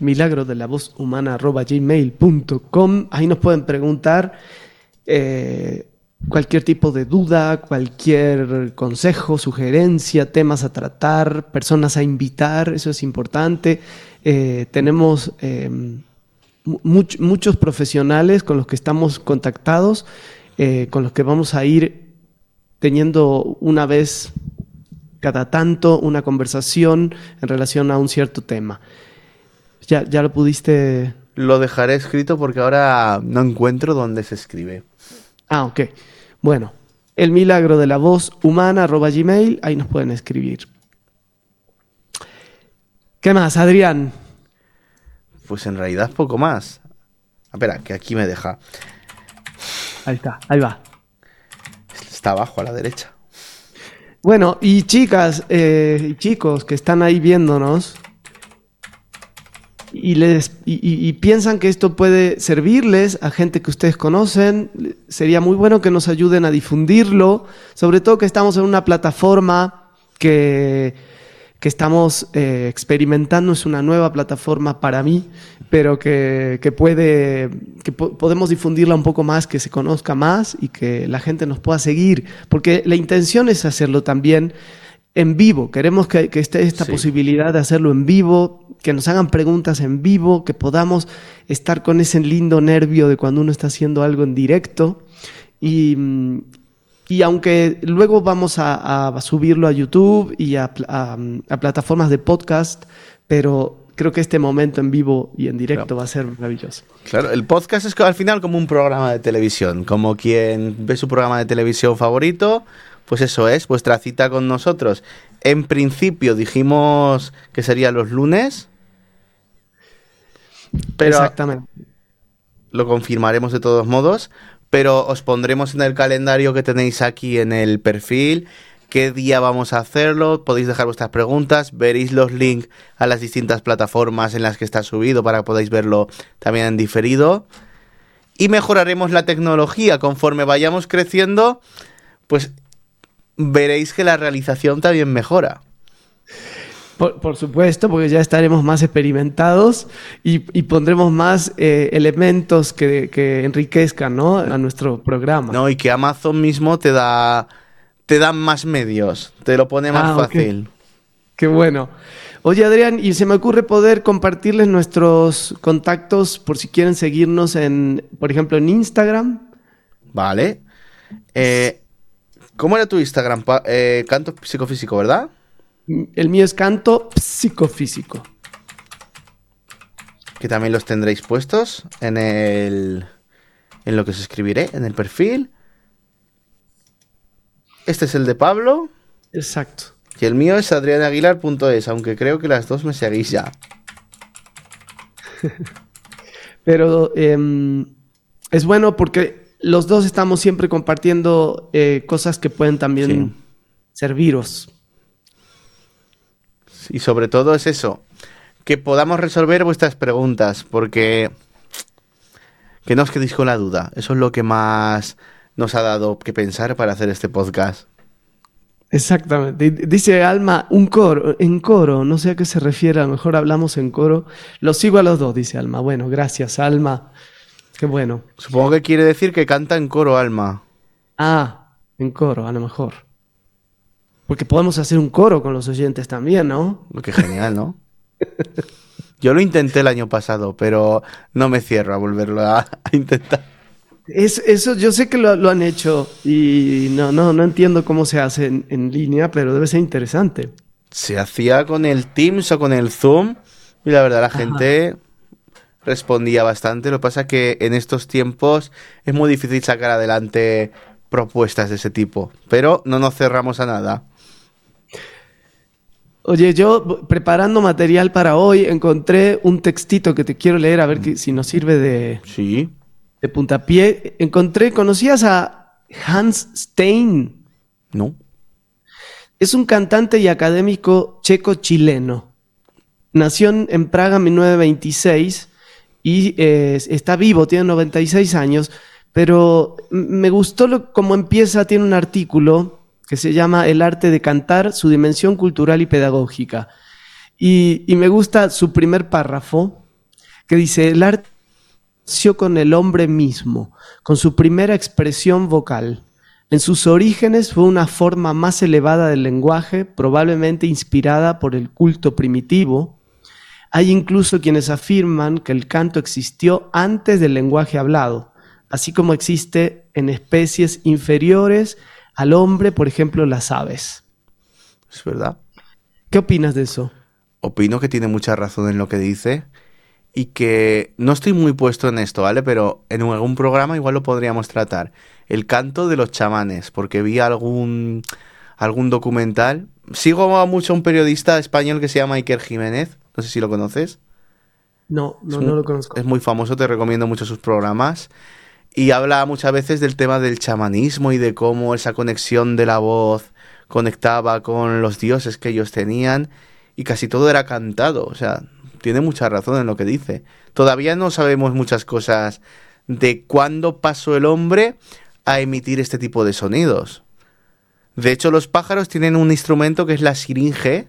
milagro de la voz humana gmail.com ahí nos pueden preguntar eh, cualquier tipo de duda, cualquier consejo, sugerencia, temas a tratar, personas a invitar, eso es importante. Eh, tenemos em, muchos profesionales con los que estamos contactados, eh, con los que vamos a ir teniendo una vez cada tanto una conversación en relación a un cierto tema. ¿Ya, ya lo pudiste...? Lo dejaré escrito porque ahora no encuentro dónde se escribe. Ah, ok. Bueno, el milagro de la voz humana, arroba gmail, ahí nos pueden escribir. ¿Qué más, Adrián? Pues en realidad poco más. Espera, que aquí me deja. Ahí está, ahí va. Está abajo a la derecha. Bueno, y chicas eh, y chicos que están ahí viéndonos, y, piensan que esto puede servirles a gente que ustedes conocen, sería muy bueno que nos ayuden a difundirlo, sobre todo que estamos en una plataforma que, que estamos eh, experimentando, es una nueva plataforma para mí, pero que, que puede, que podemos difundirla un poco más, que se conozca más y que la gente nos pueda seguir, porque la intención es hacerlo también en vivo, queremos que, esté esta posibilidad de hacerlo en vivo, que nos hagan preguntas en vivo, que podamos estar con ese lindo nervio de cuando uno está haciendo algo en directo. Y, aunque luego vamos a, subirlo a YouTube y a, plataformas de podcast, pero creo que este momento en vivo y en directo va a ser maravilloso. Claro, el podcast es al final como un programa de televisión, como quien ve su programa de televisión favorito, pues eso es, vuestra cita con nosotros. En principio dijimos que sería los lunes, pero Exactamente. Lo confirmaremos de todos modos, pero os pondremos en el calendario que tenéis aquí en el perfil qué día vamos a hacerlo, podéis dejar vuestras preguntas, veréis los links a las distintas plataformas en las que está subido para que podáis verlo también en diferido. Y mejoraremos la tecnología conforme vayamos creciendo, pues veréis que la realización también mejora. Por, supuesto, porque ya estaremos más experimentados y, pondremos más eh, elementos que, enriquezcan a nuestro programa. No, y que Amazon mismo te da, te da más medios, te lo pone más ah, fácil. Qué bueno. Oye, Adrián, y se me ocurre poder compartirles nuestros contactos por si quieren seguirnos en, por ejemplo, en Instagram. Vale. Eh, ¿Cómo era tu Instagram? Eh, canto psicofísico, ¿verdad? El mío es canto psicofísico. Que también los tendréis puestos en el. En lo que os escribiré, en el perfil. Este es el de Pablo. Exacto. Y el mío es adrianaguilar.es, aunque creo que las dos me seguís ya. Pero em, es bueno porque los dos estamos siempre compartiendo eh, cosas que pueden también serviros. Y sobre todo es eso, que podamos resolver vuestras preguntas, porque que no os quedéis con la duda. Eso es lo que más nos ha dado que pensar para hacer este podcast. Exactamente. Dice Alma, un coro, en coro, no sé a qué se refiere, a lo mejor hablamos en coro. Lo sigo a los dos, dice Alma. Bueno, gracias, Alma. Qué bueno. Supongo que quiere decir que canta en coro, Alma. Ah, en coro, a lo mejor. Porque podemos hacer un coro con los oyentes también, ¿no? Qué genial, ¿no? Yo lo intenté el año pasado, pero no me cierro a volverlo a, intentar. Es, eso yo sé que lo, han hecho y no, no, no entiendo cómo se hace en, línea, pero debe ser interesante. Se hacía con el Teams o con el Zoom y la verdad la gente respondía bastante. Lo que pasa es que en estos tiempos es muy difícil sacar adelante propuestas de ese tipo, pero no nos cerramos a nada. Oye, yo preparando material para hoy encontré un textito que te quiero leer a ver si nos sirve de, sí. de puntapié. Encontré, ¿conocías a Hans Stein? No. Es un cantante y académico checo-chileno. Nació en Praga en 1926 y eh, está vivo, tiene 96 años, pero me gustó lo, cómo empieza, tiene un artículo que se llama El arte de cantar, su dimensión cultural y pedagógica. Y, me gusta su primer párrafo, que dice, el arte nació con el hombre mismo, con su primera expresión vocal. En sus orígenes fue una forma más elevada del lenguaje, probablemente inspirada por el culto primitivo. Hay incluso quienes afirman que el canto existió antes del lenguaje hablado, así como existe en especies inferiores al hombre, por ejemplo, las aves. Es verdad. ¿Qué opinas de eso? Opino que tiene mucha razón en lo que dice y que no estoy muy puesto en esto, ¿vale? Pero en algún programa igual lo podríamos tratar. El canto de los chamanes, porque vi algún, algún documental. Sigo mucho a un periodista español que se llama Iker Jiménez, no sé si lo conoces. No, no, no lo conozco. Es muy famoso, te recomiendo mucho sus programas y habla muchas veces del tema del chamanismo y de cómo esa conexión de la voz conectaba con los dioses que ellos tenían y casi todo era cantado, o sea, tiene mucha razón en lo que dice. Todavía no sabemos muchas cosas de cuándo pasó el hombre a emitir este tipo de sonidos. De hecho, los pájaros tienen un instrumento que es la siringe,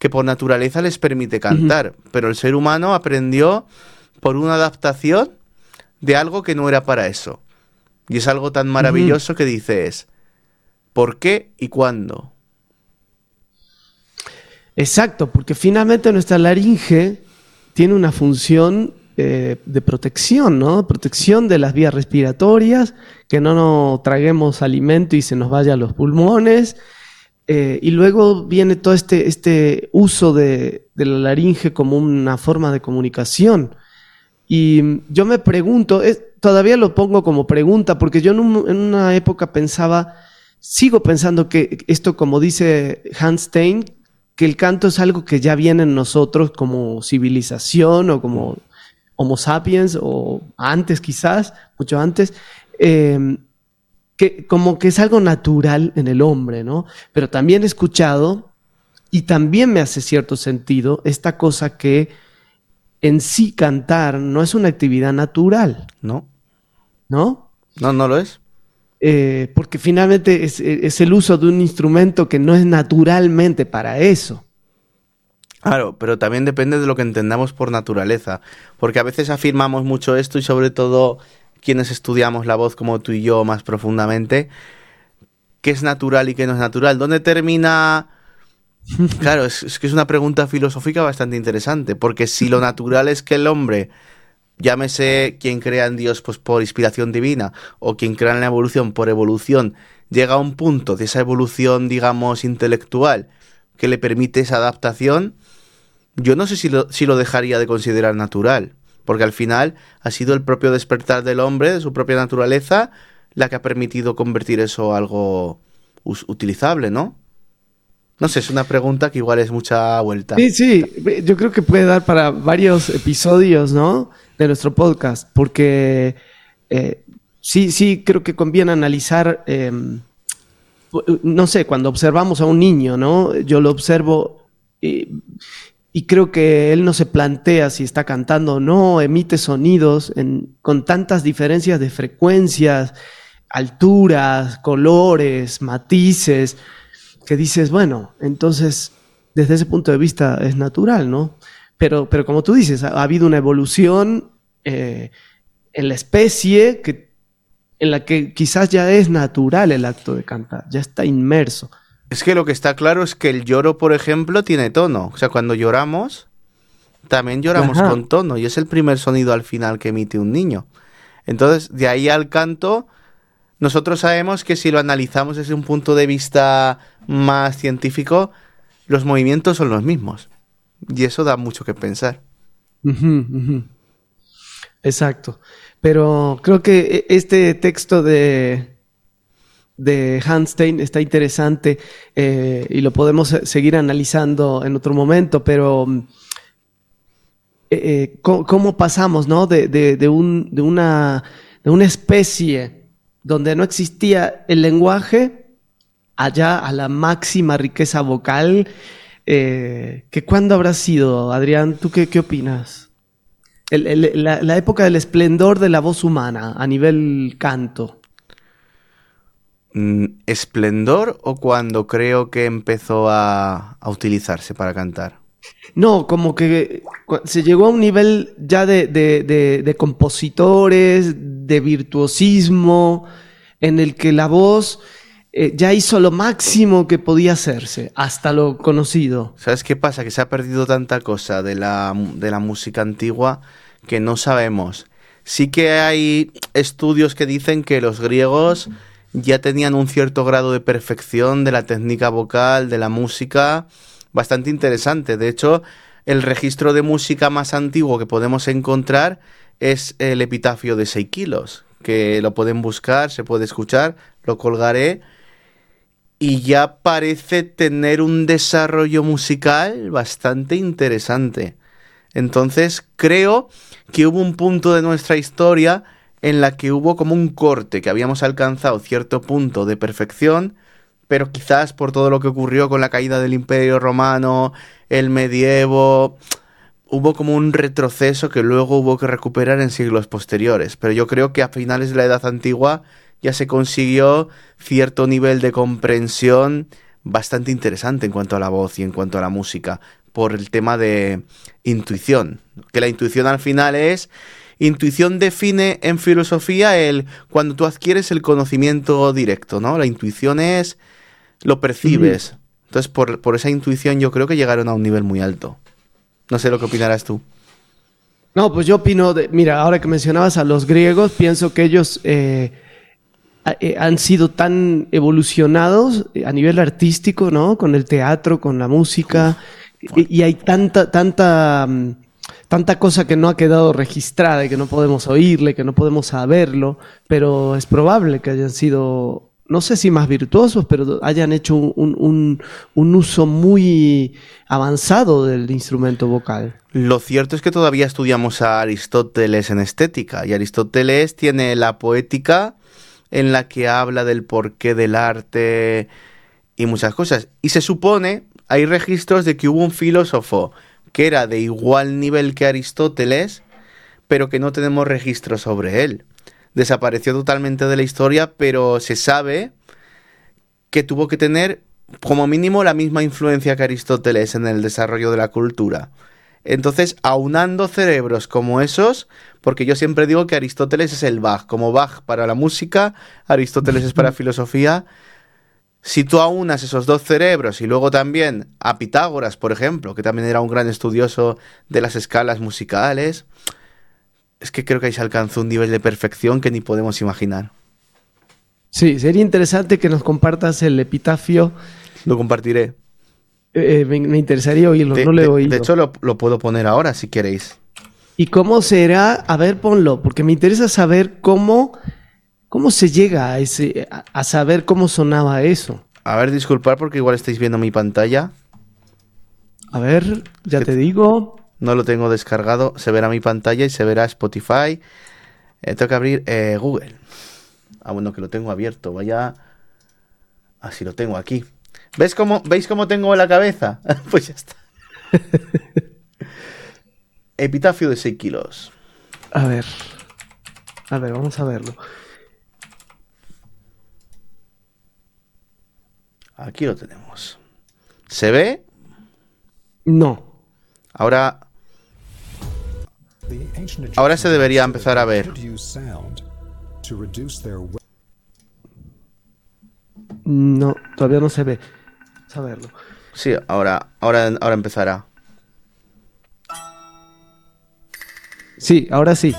que por naturaleza les permite cantar, pero el ser humano aprendió por una adaptación de algo que no era para eso. Y es algo tan maravilloso que dices, ¿por qué y cuándo? Exacto, porque finalmente nuestra laringe tiene una función eh, de protección, ¿no? Protección de las vías respiratorias, que no nos traguemos alimento y se nos vaya a los pulmones. Eh, y luego viene todo este, este uso de, la laringe como una forma de comunicación. Y yo me pregunto, todavía lo pongo como pregunta, porque yo en, una época pensaba, sigo pensando que esto, como dice Hans Stein, que el canto es algo que ya viene en nosotros como civilización o como Homo sapiens o antes quizás, mucho antes, em, que como que es algo natural en el hombre, ¿no? Pero también he escuchado y también me hace cierto sentido esta cosa que en sí cantar no es una actividad natural. No. ¿No? No, no lo es. Eh, porque finalmente es, es, el uso de un instrumento que no es naturalmente para eso. Claro, pero también depende de lo que entendamos por naturaleza, porque a veces afirmamos mucho esto y sobre todo quienes estudiamos la voz como tú y yo más profundamente, qué es natural y qué no es natural. ¿Dónde termina Claro, es, que es una pregunta filosófica bastante interesante, porque si lo natural es que el hombre, llámese quien crea en Dios pues por inspiración divina, o quien crea en la evolución por evolución, llega a un punto de esa evolución, digamos, intelectual, que le permite esa adaptación, yo no sé si lo, si lo dejaría de considerar natural, porque al final ha sido el propio despertar del hombre, de su propia naturaleza, la que ha permitido convertir eso a algo utilizable, ¿no? No sé, es una pregunta que igual es mucha vuelta. Sí, sí, yo creo que puede dar para varios episodios, ¿no? De nuestro podcast, porque eh, sí, sí, creo que conviene analizar, em, no sé, cuando observamos a un niño, ¿no? Yo lo observo y, creo que él no se plantea si está cantando o no, emite sonidos en, con tantas diferencias de frecuencias, alturas, colores, matices que dices, bueno, entonces desde ese punto de vista es natural, ¿no? Pero, pero como tú dices, ha, habido una evolución eh, en la especie que, en la que quizás ya es natural el acto de cantar, ya está inmerso. Es que lo que está claro es que el lloro, por ejemplo, tiene tono. O sea, cuando lloramos, también lloramos con tono y es el primer sonido al final que emite un niño. Entonces, de ahí al canto, nosotros sabemos que si lo analizamos desde un punto de vista más científico, los movimientos son los mismos. Y eso da mucho que pensar. Exacto. Pero creo que e, este texto de, de Hanstein está interesante eh, y lo podemos seguir analizando en otro momento, pero eh, eh, ¿cómo, pasamos ¿no? de, de, un, de, una, de una especie donde no existía el lenguaje allá a la máxima riqueza vocal? Eh, ¿que ¿Cuándo habrá sido, Adrián? ¿Tú qué, qué opinas? la, la, época del esplendor de la voz humana a nivel canto. Mm, ¿Esplendor o cuando creo que empezó a, a utilizarse para cantar? No, como que se llegó a un nivel ya de, compositores, de virtuosismo, en el que la voz eh, ya hizo lo máximo que podía hacerse, hasta lo conocido. ¿Sabes qué pasa? Que se ha perdido tanta cosa de la, de la música antigua que no sabemos. Sí que hay estudios que dicen que los griegos ya tenían un cierto grado de perfección de la técnica vocal, de la música bastante interesante. De hecho, el registro de música más antiguo que podemos encontrar es el epitafio de Seikilos, que lo pueden buscar, se puede escuchar, lo colgaré y ya parece tener un desarrollo musical bastante interesante. Entonces creo que hubo un punto de nuestra historia en la que hubo como un corte, que habíamos alcanzado cierto punto de perfección, pero quizás por todo lo que ocurrió con la caída del Imperio Romano, el medievo, hubo como un retroceso que luego hubo que recuperar en siglos posteriores. Pero yo creo que a finales de la Edad Antigua ya se consiguió cierto nivel de comprensión bastante interesante en cuanto a la voz y en cuanto a la música, por el tema de intuición. Que la intuición al final es Intuición define en filosofía el cuando tú adquieres el conocimiento directo, ¿no? La intuición es lo percibes. Entonces, por, esa intuición yo creo que llegaron a un nivel muy alto. No sé lo que opinarás tú. No, pues yo opino, de, mira, ahora que mencionabas a los griegos, pienso que ellos eh, eh, han sido tan evolucionados a nivel artístico, ¿no? Con el teatro, con la música, y, hay tanta, tanta, mm, tanta cosa que no ha quedado registrada y que no podemos oírle, que no podemos saberlo, pero es probable que hayan sido no sé si más virtuosos, pero hayan hecho un, uso muy avanzado del instrumento vocal. Lo cierto es que todavía estudiamos a Aristóteles en estética, y Aristóteles tiene la poética en la que habla del porqué del arte y muchas cosas. Y se supone, hay registros de que hubo un filósofo que era de igual nivel que Aristóteles, pero que no tenemos registros sobre él desapareció totalmente de la historia, pero se sabe que tuvo que tener como mínimo la misma influencia que Aristóteles en el desarrollo de la cultura. Entonces, aunando cerebros como esos, porque yo siempre digo que Aristóteles es el Bach, como Bach para la música, Aristóteles es para filosofía. Si tú aunas esos dos cerebros y luego también a Pitágoras, por ejemplo, que también era un gran estudioso de las escalas musicales, es que creo que ahí se alcanzó un nivel de perfección que ni podemos imaginar. Sí, sería interesante que nos compartas el epitafio. Lo compartiré. Eh, eh, me, interesaría oírlo, no lo he oído. De hecho, lo, puedo poner ahora si queréis. ¿Y cómo será? A ver, ponlo, porque me interesa saber cómo, cómo se llega a, ese, a, saber cómo sonaba eso. A ver, disculpar porque igual estáis viendo mi pantalla. A ver, ya te digo. No lo tengo descargado. Se verá mi pantalla y se verá Spotify. Eh, tengo que abrir eh, Google. Ah, bueno, que lo tengo abierto. Vaya. Así lo tengo aquí. ¿Ves cómo, ¿Veis cómo tengo la cabeza? pues ya está. Epitafio de 6 kilos. A ver. A ver, vamos a verlo. Aquí lo tenemos. ¿Se ve? No. Ahora, ahora se debería empezar a ver. No, todavía no se ve. Verlo. Sí, ahora, ahora, ahora empezará. Sí, ahora sí.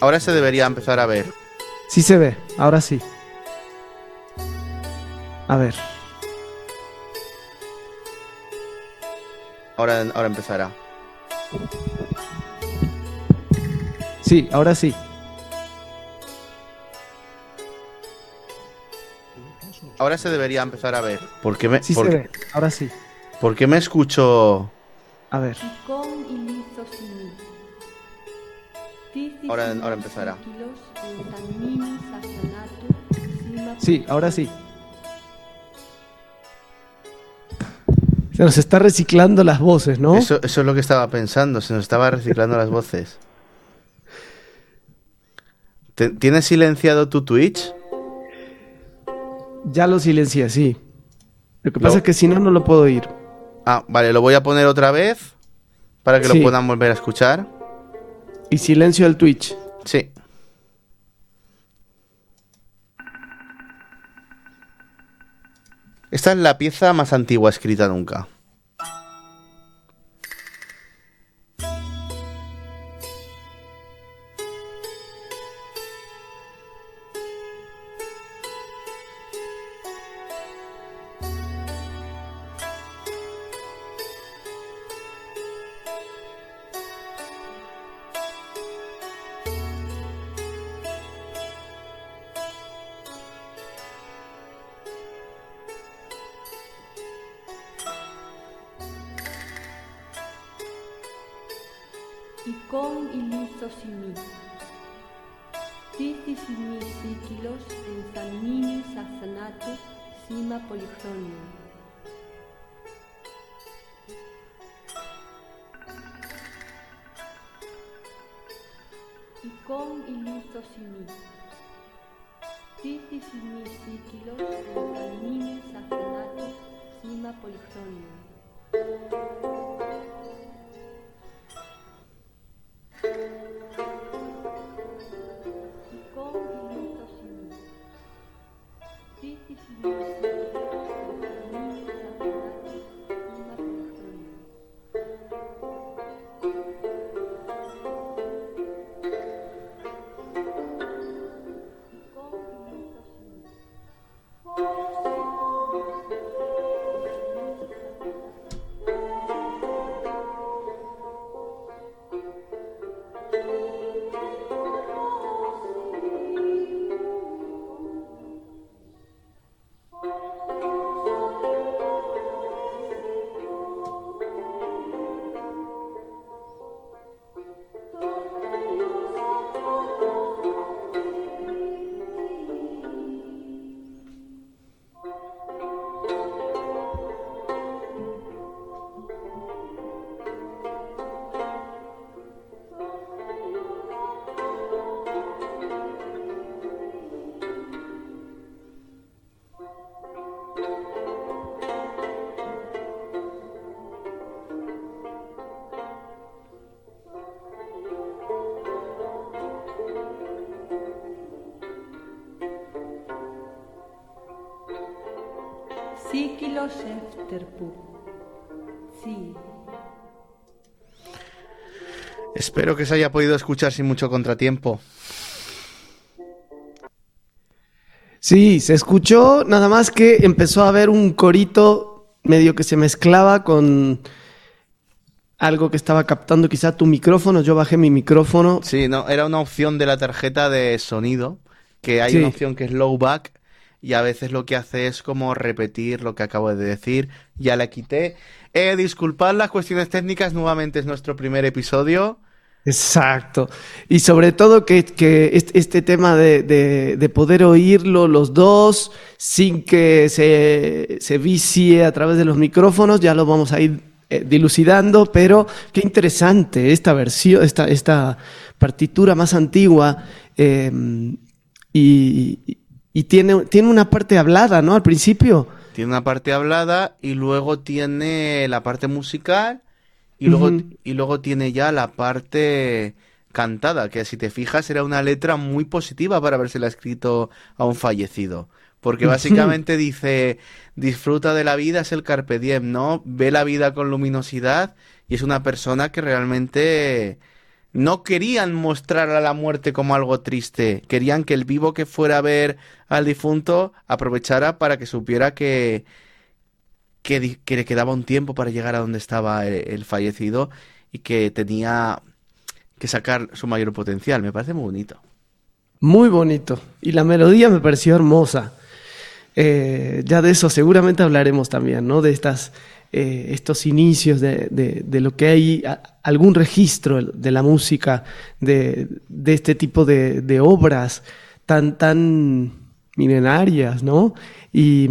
Ahora se debería empezar a ver. Sí se ve, ahora sí. A ver. Ahora, ahora empezará. Sí, ahora sí. Ahora se debería empezar a ver. ¿Por qué me, Sí por, se ve, ahora sí. por qué me escucho? A ver. Ahora- ahora empezará. Sí, ahora sí. Se nos está reciclando las voces, ¿no? Eso, eso es lo que estaba pensando. Se nos estaba reciclando las voces. ¿Te- ¿Tienes silenciado tu Twitch? Ya lo silencié, sí. Lo que Lo- pasa es que si no, no lo puedo oír. Ah, vale, lo voy a poner otra vez para que Sí. lo puedan volver a escuchar. Y silencio el Twitch. Sí. Esta es la pieza más antigua escrita nunca. Sí. Espero que se haya podido escuchar sin mucho contratiempo. Sí, se escuchó, nada más que empezó a haber un corito medio que se mezclaba con algo que estaba captando quizá tu micrófono. Yo bajé mi micrófono. Sí, no, era una opción de la tarjeta de sonido, que hay Sí. una opción que es low back y a veces lo que hace es como repetir lo que acabo de decir. Ya la quité. Eh, disculpad las cuestiones técnicas, nuevamente es nuestro primer episodio. Exacto. Y sobre todo que, que est- este tema de, de- de poder oírlo los dos sin que se, se vicie a través de los micrófonos, ya lo vamos a ir eh, dilucidando, pero qué interesante esta versión, esta, esta partitura más antigua. eh, y, y- tiene, tiene una parte hablada, ¿no? Al principio. Tiene una parte hablada y luego tiene la parte musical y luego, y luego tiene ya la parte cantada, que si te fijas era una letra muy positiva para habérsela escrito a un fallecido. Porque básicamente dice, disfruta de la vida, es el carpe diem, ¿no? Ve la vida con luminosidad y es una persona que realmente no querían mostrar a la muerte como algo triste, querían que el vivo que fuera a ver al difunto aprovechara para que supiera que, que, le quedaba un tiempo para llegar a donde estaba el, el fallecido y que tenía que sacar su mayor potencial. Me parece muy bonito. Muy bonito. Y la melodía me pareció hermosa. Eh, ya de eso seguramente hablaremos también, ¿no? De estas, eh, estos inicios de, de- de lo que hay, a- algún registro de la música, de, de este tipo de, de obras tan, tan milenarias, ¿no? Y,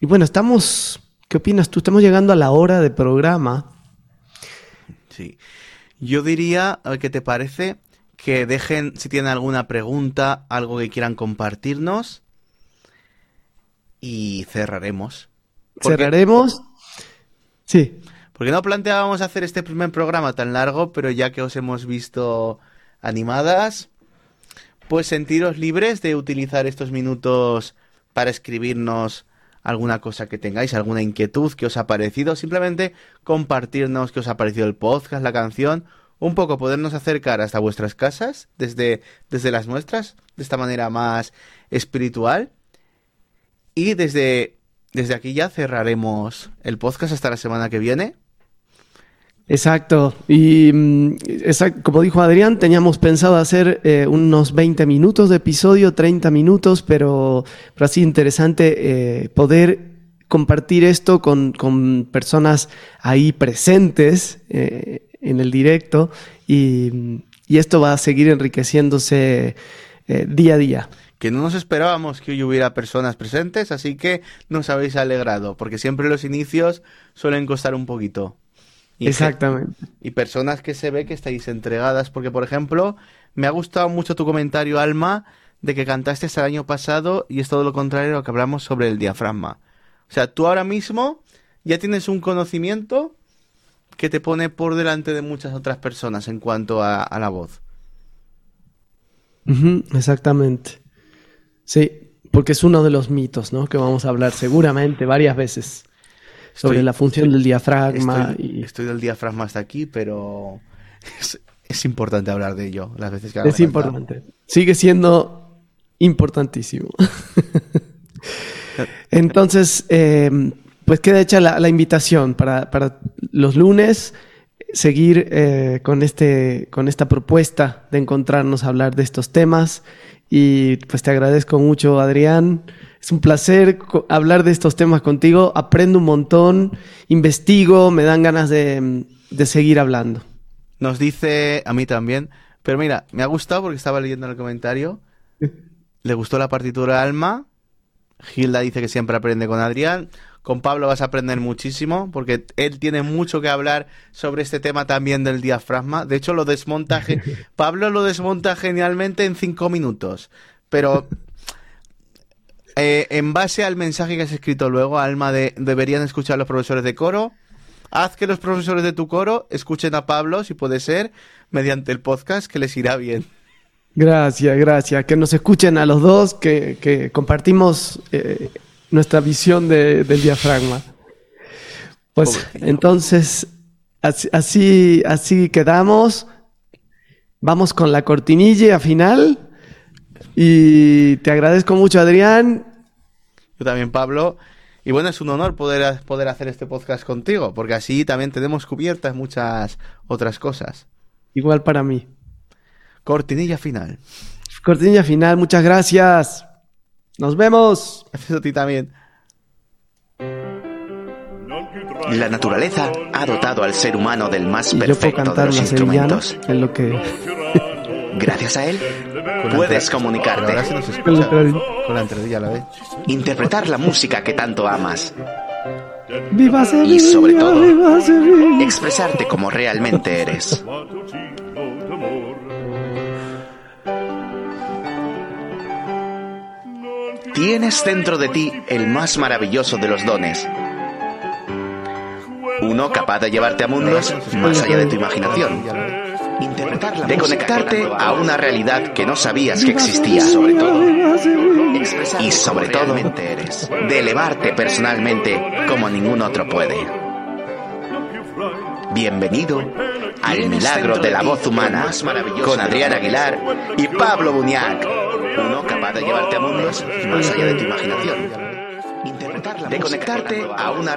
y bueno, estamos, ¿qué opinas tú? Estamos llegando a la hora de programa. Sí. Yo diría, ver qué te parece, que dejen si tienen alguna pregunta, algo que quieran compartirnos y cerraremos. Porque- Cerraremos. Sí. Porque no planteábamos hacer este primer programa tan largo, pero ya que os hemos visto animadas, pues sentiros libres de utilizar estos minutos para escribirnos alguna cosa que tengáis, alguna inquietud que os ha parecido, simplemente compartirnos qué os ha parecido el podcast, la canción, un poco podernos acercar hasta vuestras casas, desde, desde las nuestras, de esta manera más espiritual. Y desde, desde aquí ya cerraremos el podcast hasta la semana que viene. Exacto. Y mm, como dijo Adrián, teníamos pensado hacer eh, unos 20 minutos de episodio, 30 minutos, pero, pero así interesante eh, poder compartir esto con, con personas ahí presentes eh, en el directo y, y esto va a seguir enriqueciéndose día a día. Que no nos esperábamos que hoy hubiera personas presentes, así que nos habéis alegrado, porque siempre los inicios suelen costar un poquito. Y Exactamente. Y personas que se ve que estáis entregadas, porque por ejemplo, me ha gustado mucho tu comentario, Alma, de que cantaste el año pasado y es todo lo contrario a lo que hablamos sobre el diafragma. O sea, tú ahora mismo ya tienes un conocimiento que te pone por delante de muchas otras personas en cuanto a, a la voz. Exactamente. Sí, porque es uno de los mitos, ¿no? Que vamos a hablar seguramente varias veces sobre Estoy- la función del diafragma Estoy, y estoy del diafragma hasta aquí, pero es, es importante hablar de ello las veces que es importante. Sigue siendo importantísimo. Entonces, eh, pues queda hecha la, la invitación para, para los lunes seguir eh, con, este, con esta propuesta de encontrarnos a hablar de estos temas. Y pues te agradezco mucho, Adrián. Es un placer hablar de estos temas contigo. Aprendo un montón, investigo, me dan ganas de, de seguir hablando. Nos dice a mí también, pero mira, me ha gustado porque estaba leyendo en el comentario. Le gustó la partitura Alma. Gilda dice que siempre aprende con Adrián. Con Pablo vas a aprender muchísimo porque él tiene mucho que hablar sobre este tema también del diafragma. De hecho, lo desmonta. ge- Pablo lo desmonta genialmente en cinco minutos. Pero eh, en base al mensaje que has escrito luego, Alma, de deberían escuchar los profesores de coro. Haz que los profesores de tu coro escuchen a Pablo, si puede ser, mediante el podcast, que les irá bien. Gracias, gracias. Que nos escuchen a los dos, que, que compartimos eh, nuestra visión de- del diafragma. Pues entonces, así, así, así quedamos. Vamos con la cortinilla final. Y te agradezco mucho, Adrián. Yo también, Pablo. Y bueno, es un honor poder, poder hacer este podcast contigo, porque así también tenemos cubiertas muchas otras cosas. Igual para mí. Cortinilla final. Cortinilla final, muchas gracias. Nos vemos. A ti también. La naturaleza ha dotado al ser humano del más Y perfecto de los instrumentos. en lo que... Gracias a él, puedes comunicarte, Pero ahora sí nos Con la escucha. entradilla. Con la entradilla a la vez. interpretar la música que tanto amas, ¡Viva Sevilla! Y sobre todo, expresarte como realmente eres. Tienes dentro de ti el más maravilloso de los dones. Uno capaz de llevarte a mundos más allá de tu imaginación. De conectarte a una realidad que no sabías que existía. Sobre todo. Y sobre todo, de elevarte personalmente como ningún otro puede. Bienvenido al milagro de la voz humana con Adrián Aguilar y Pablo Buñac. Uno capaz de llevarte a mundos más allá de tu imaginación. De conectarte a una realidad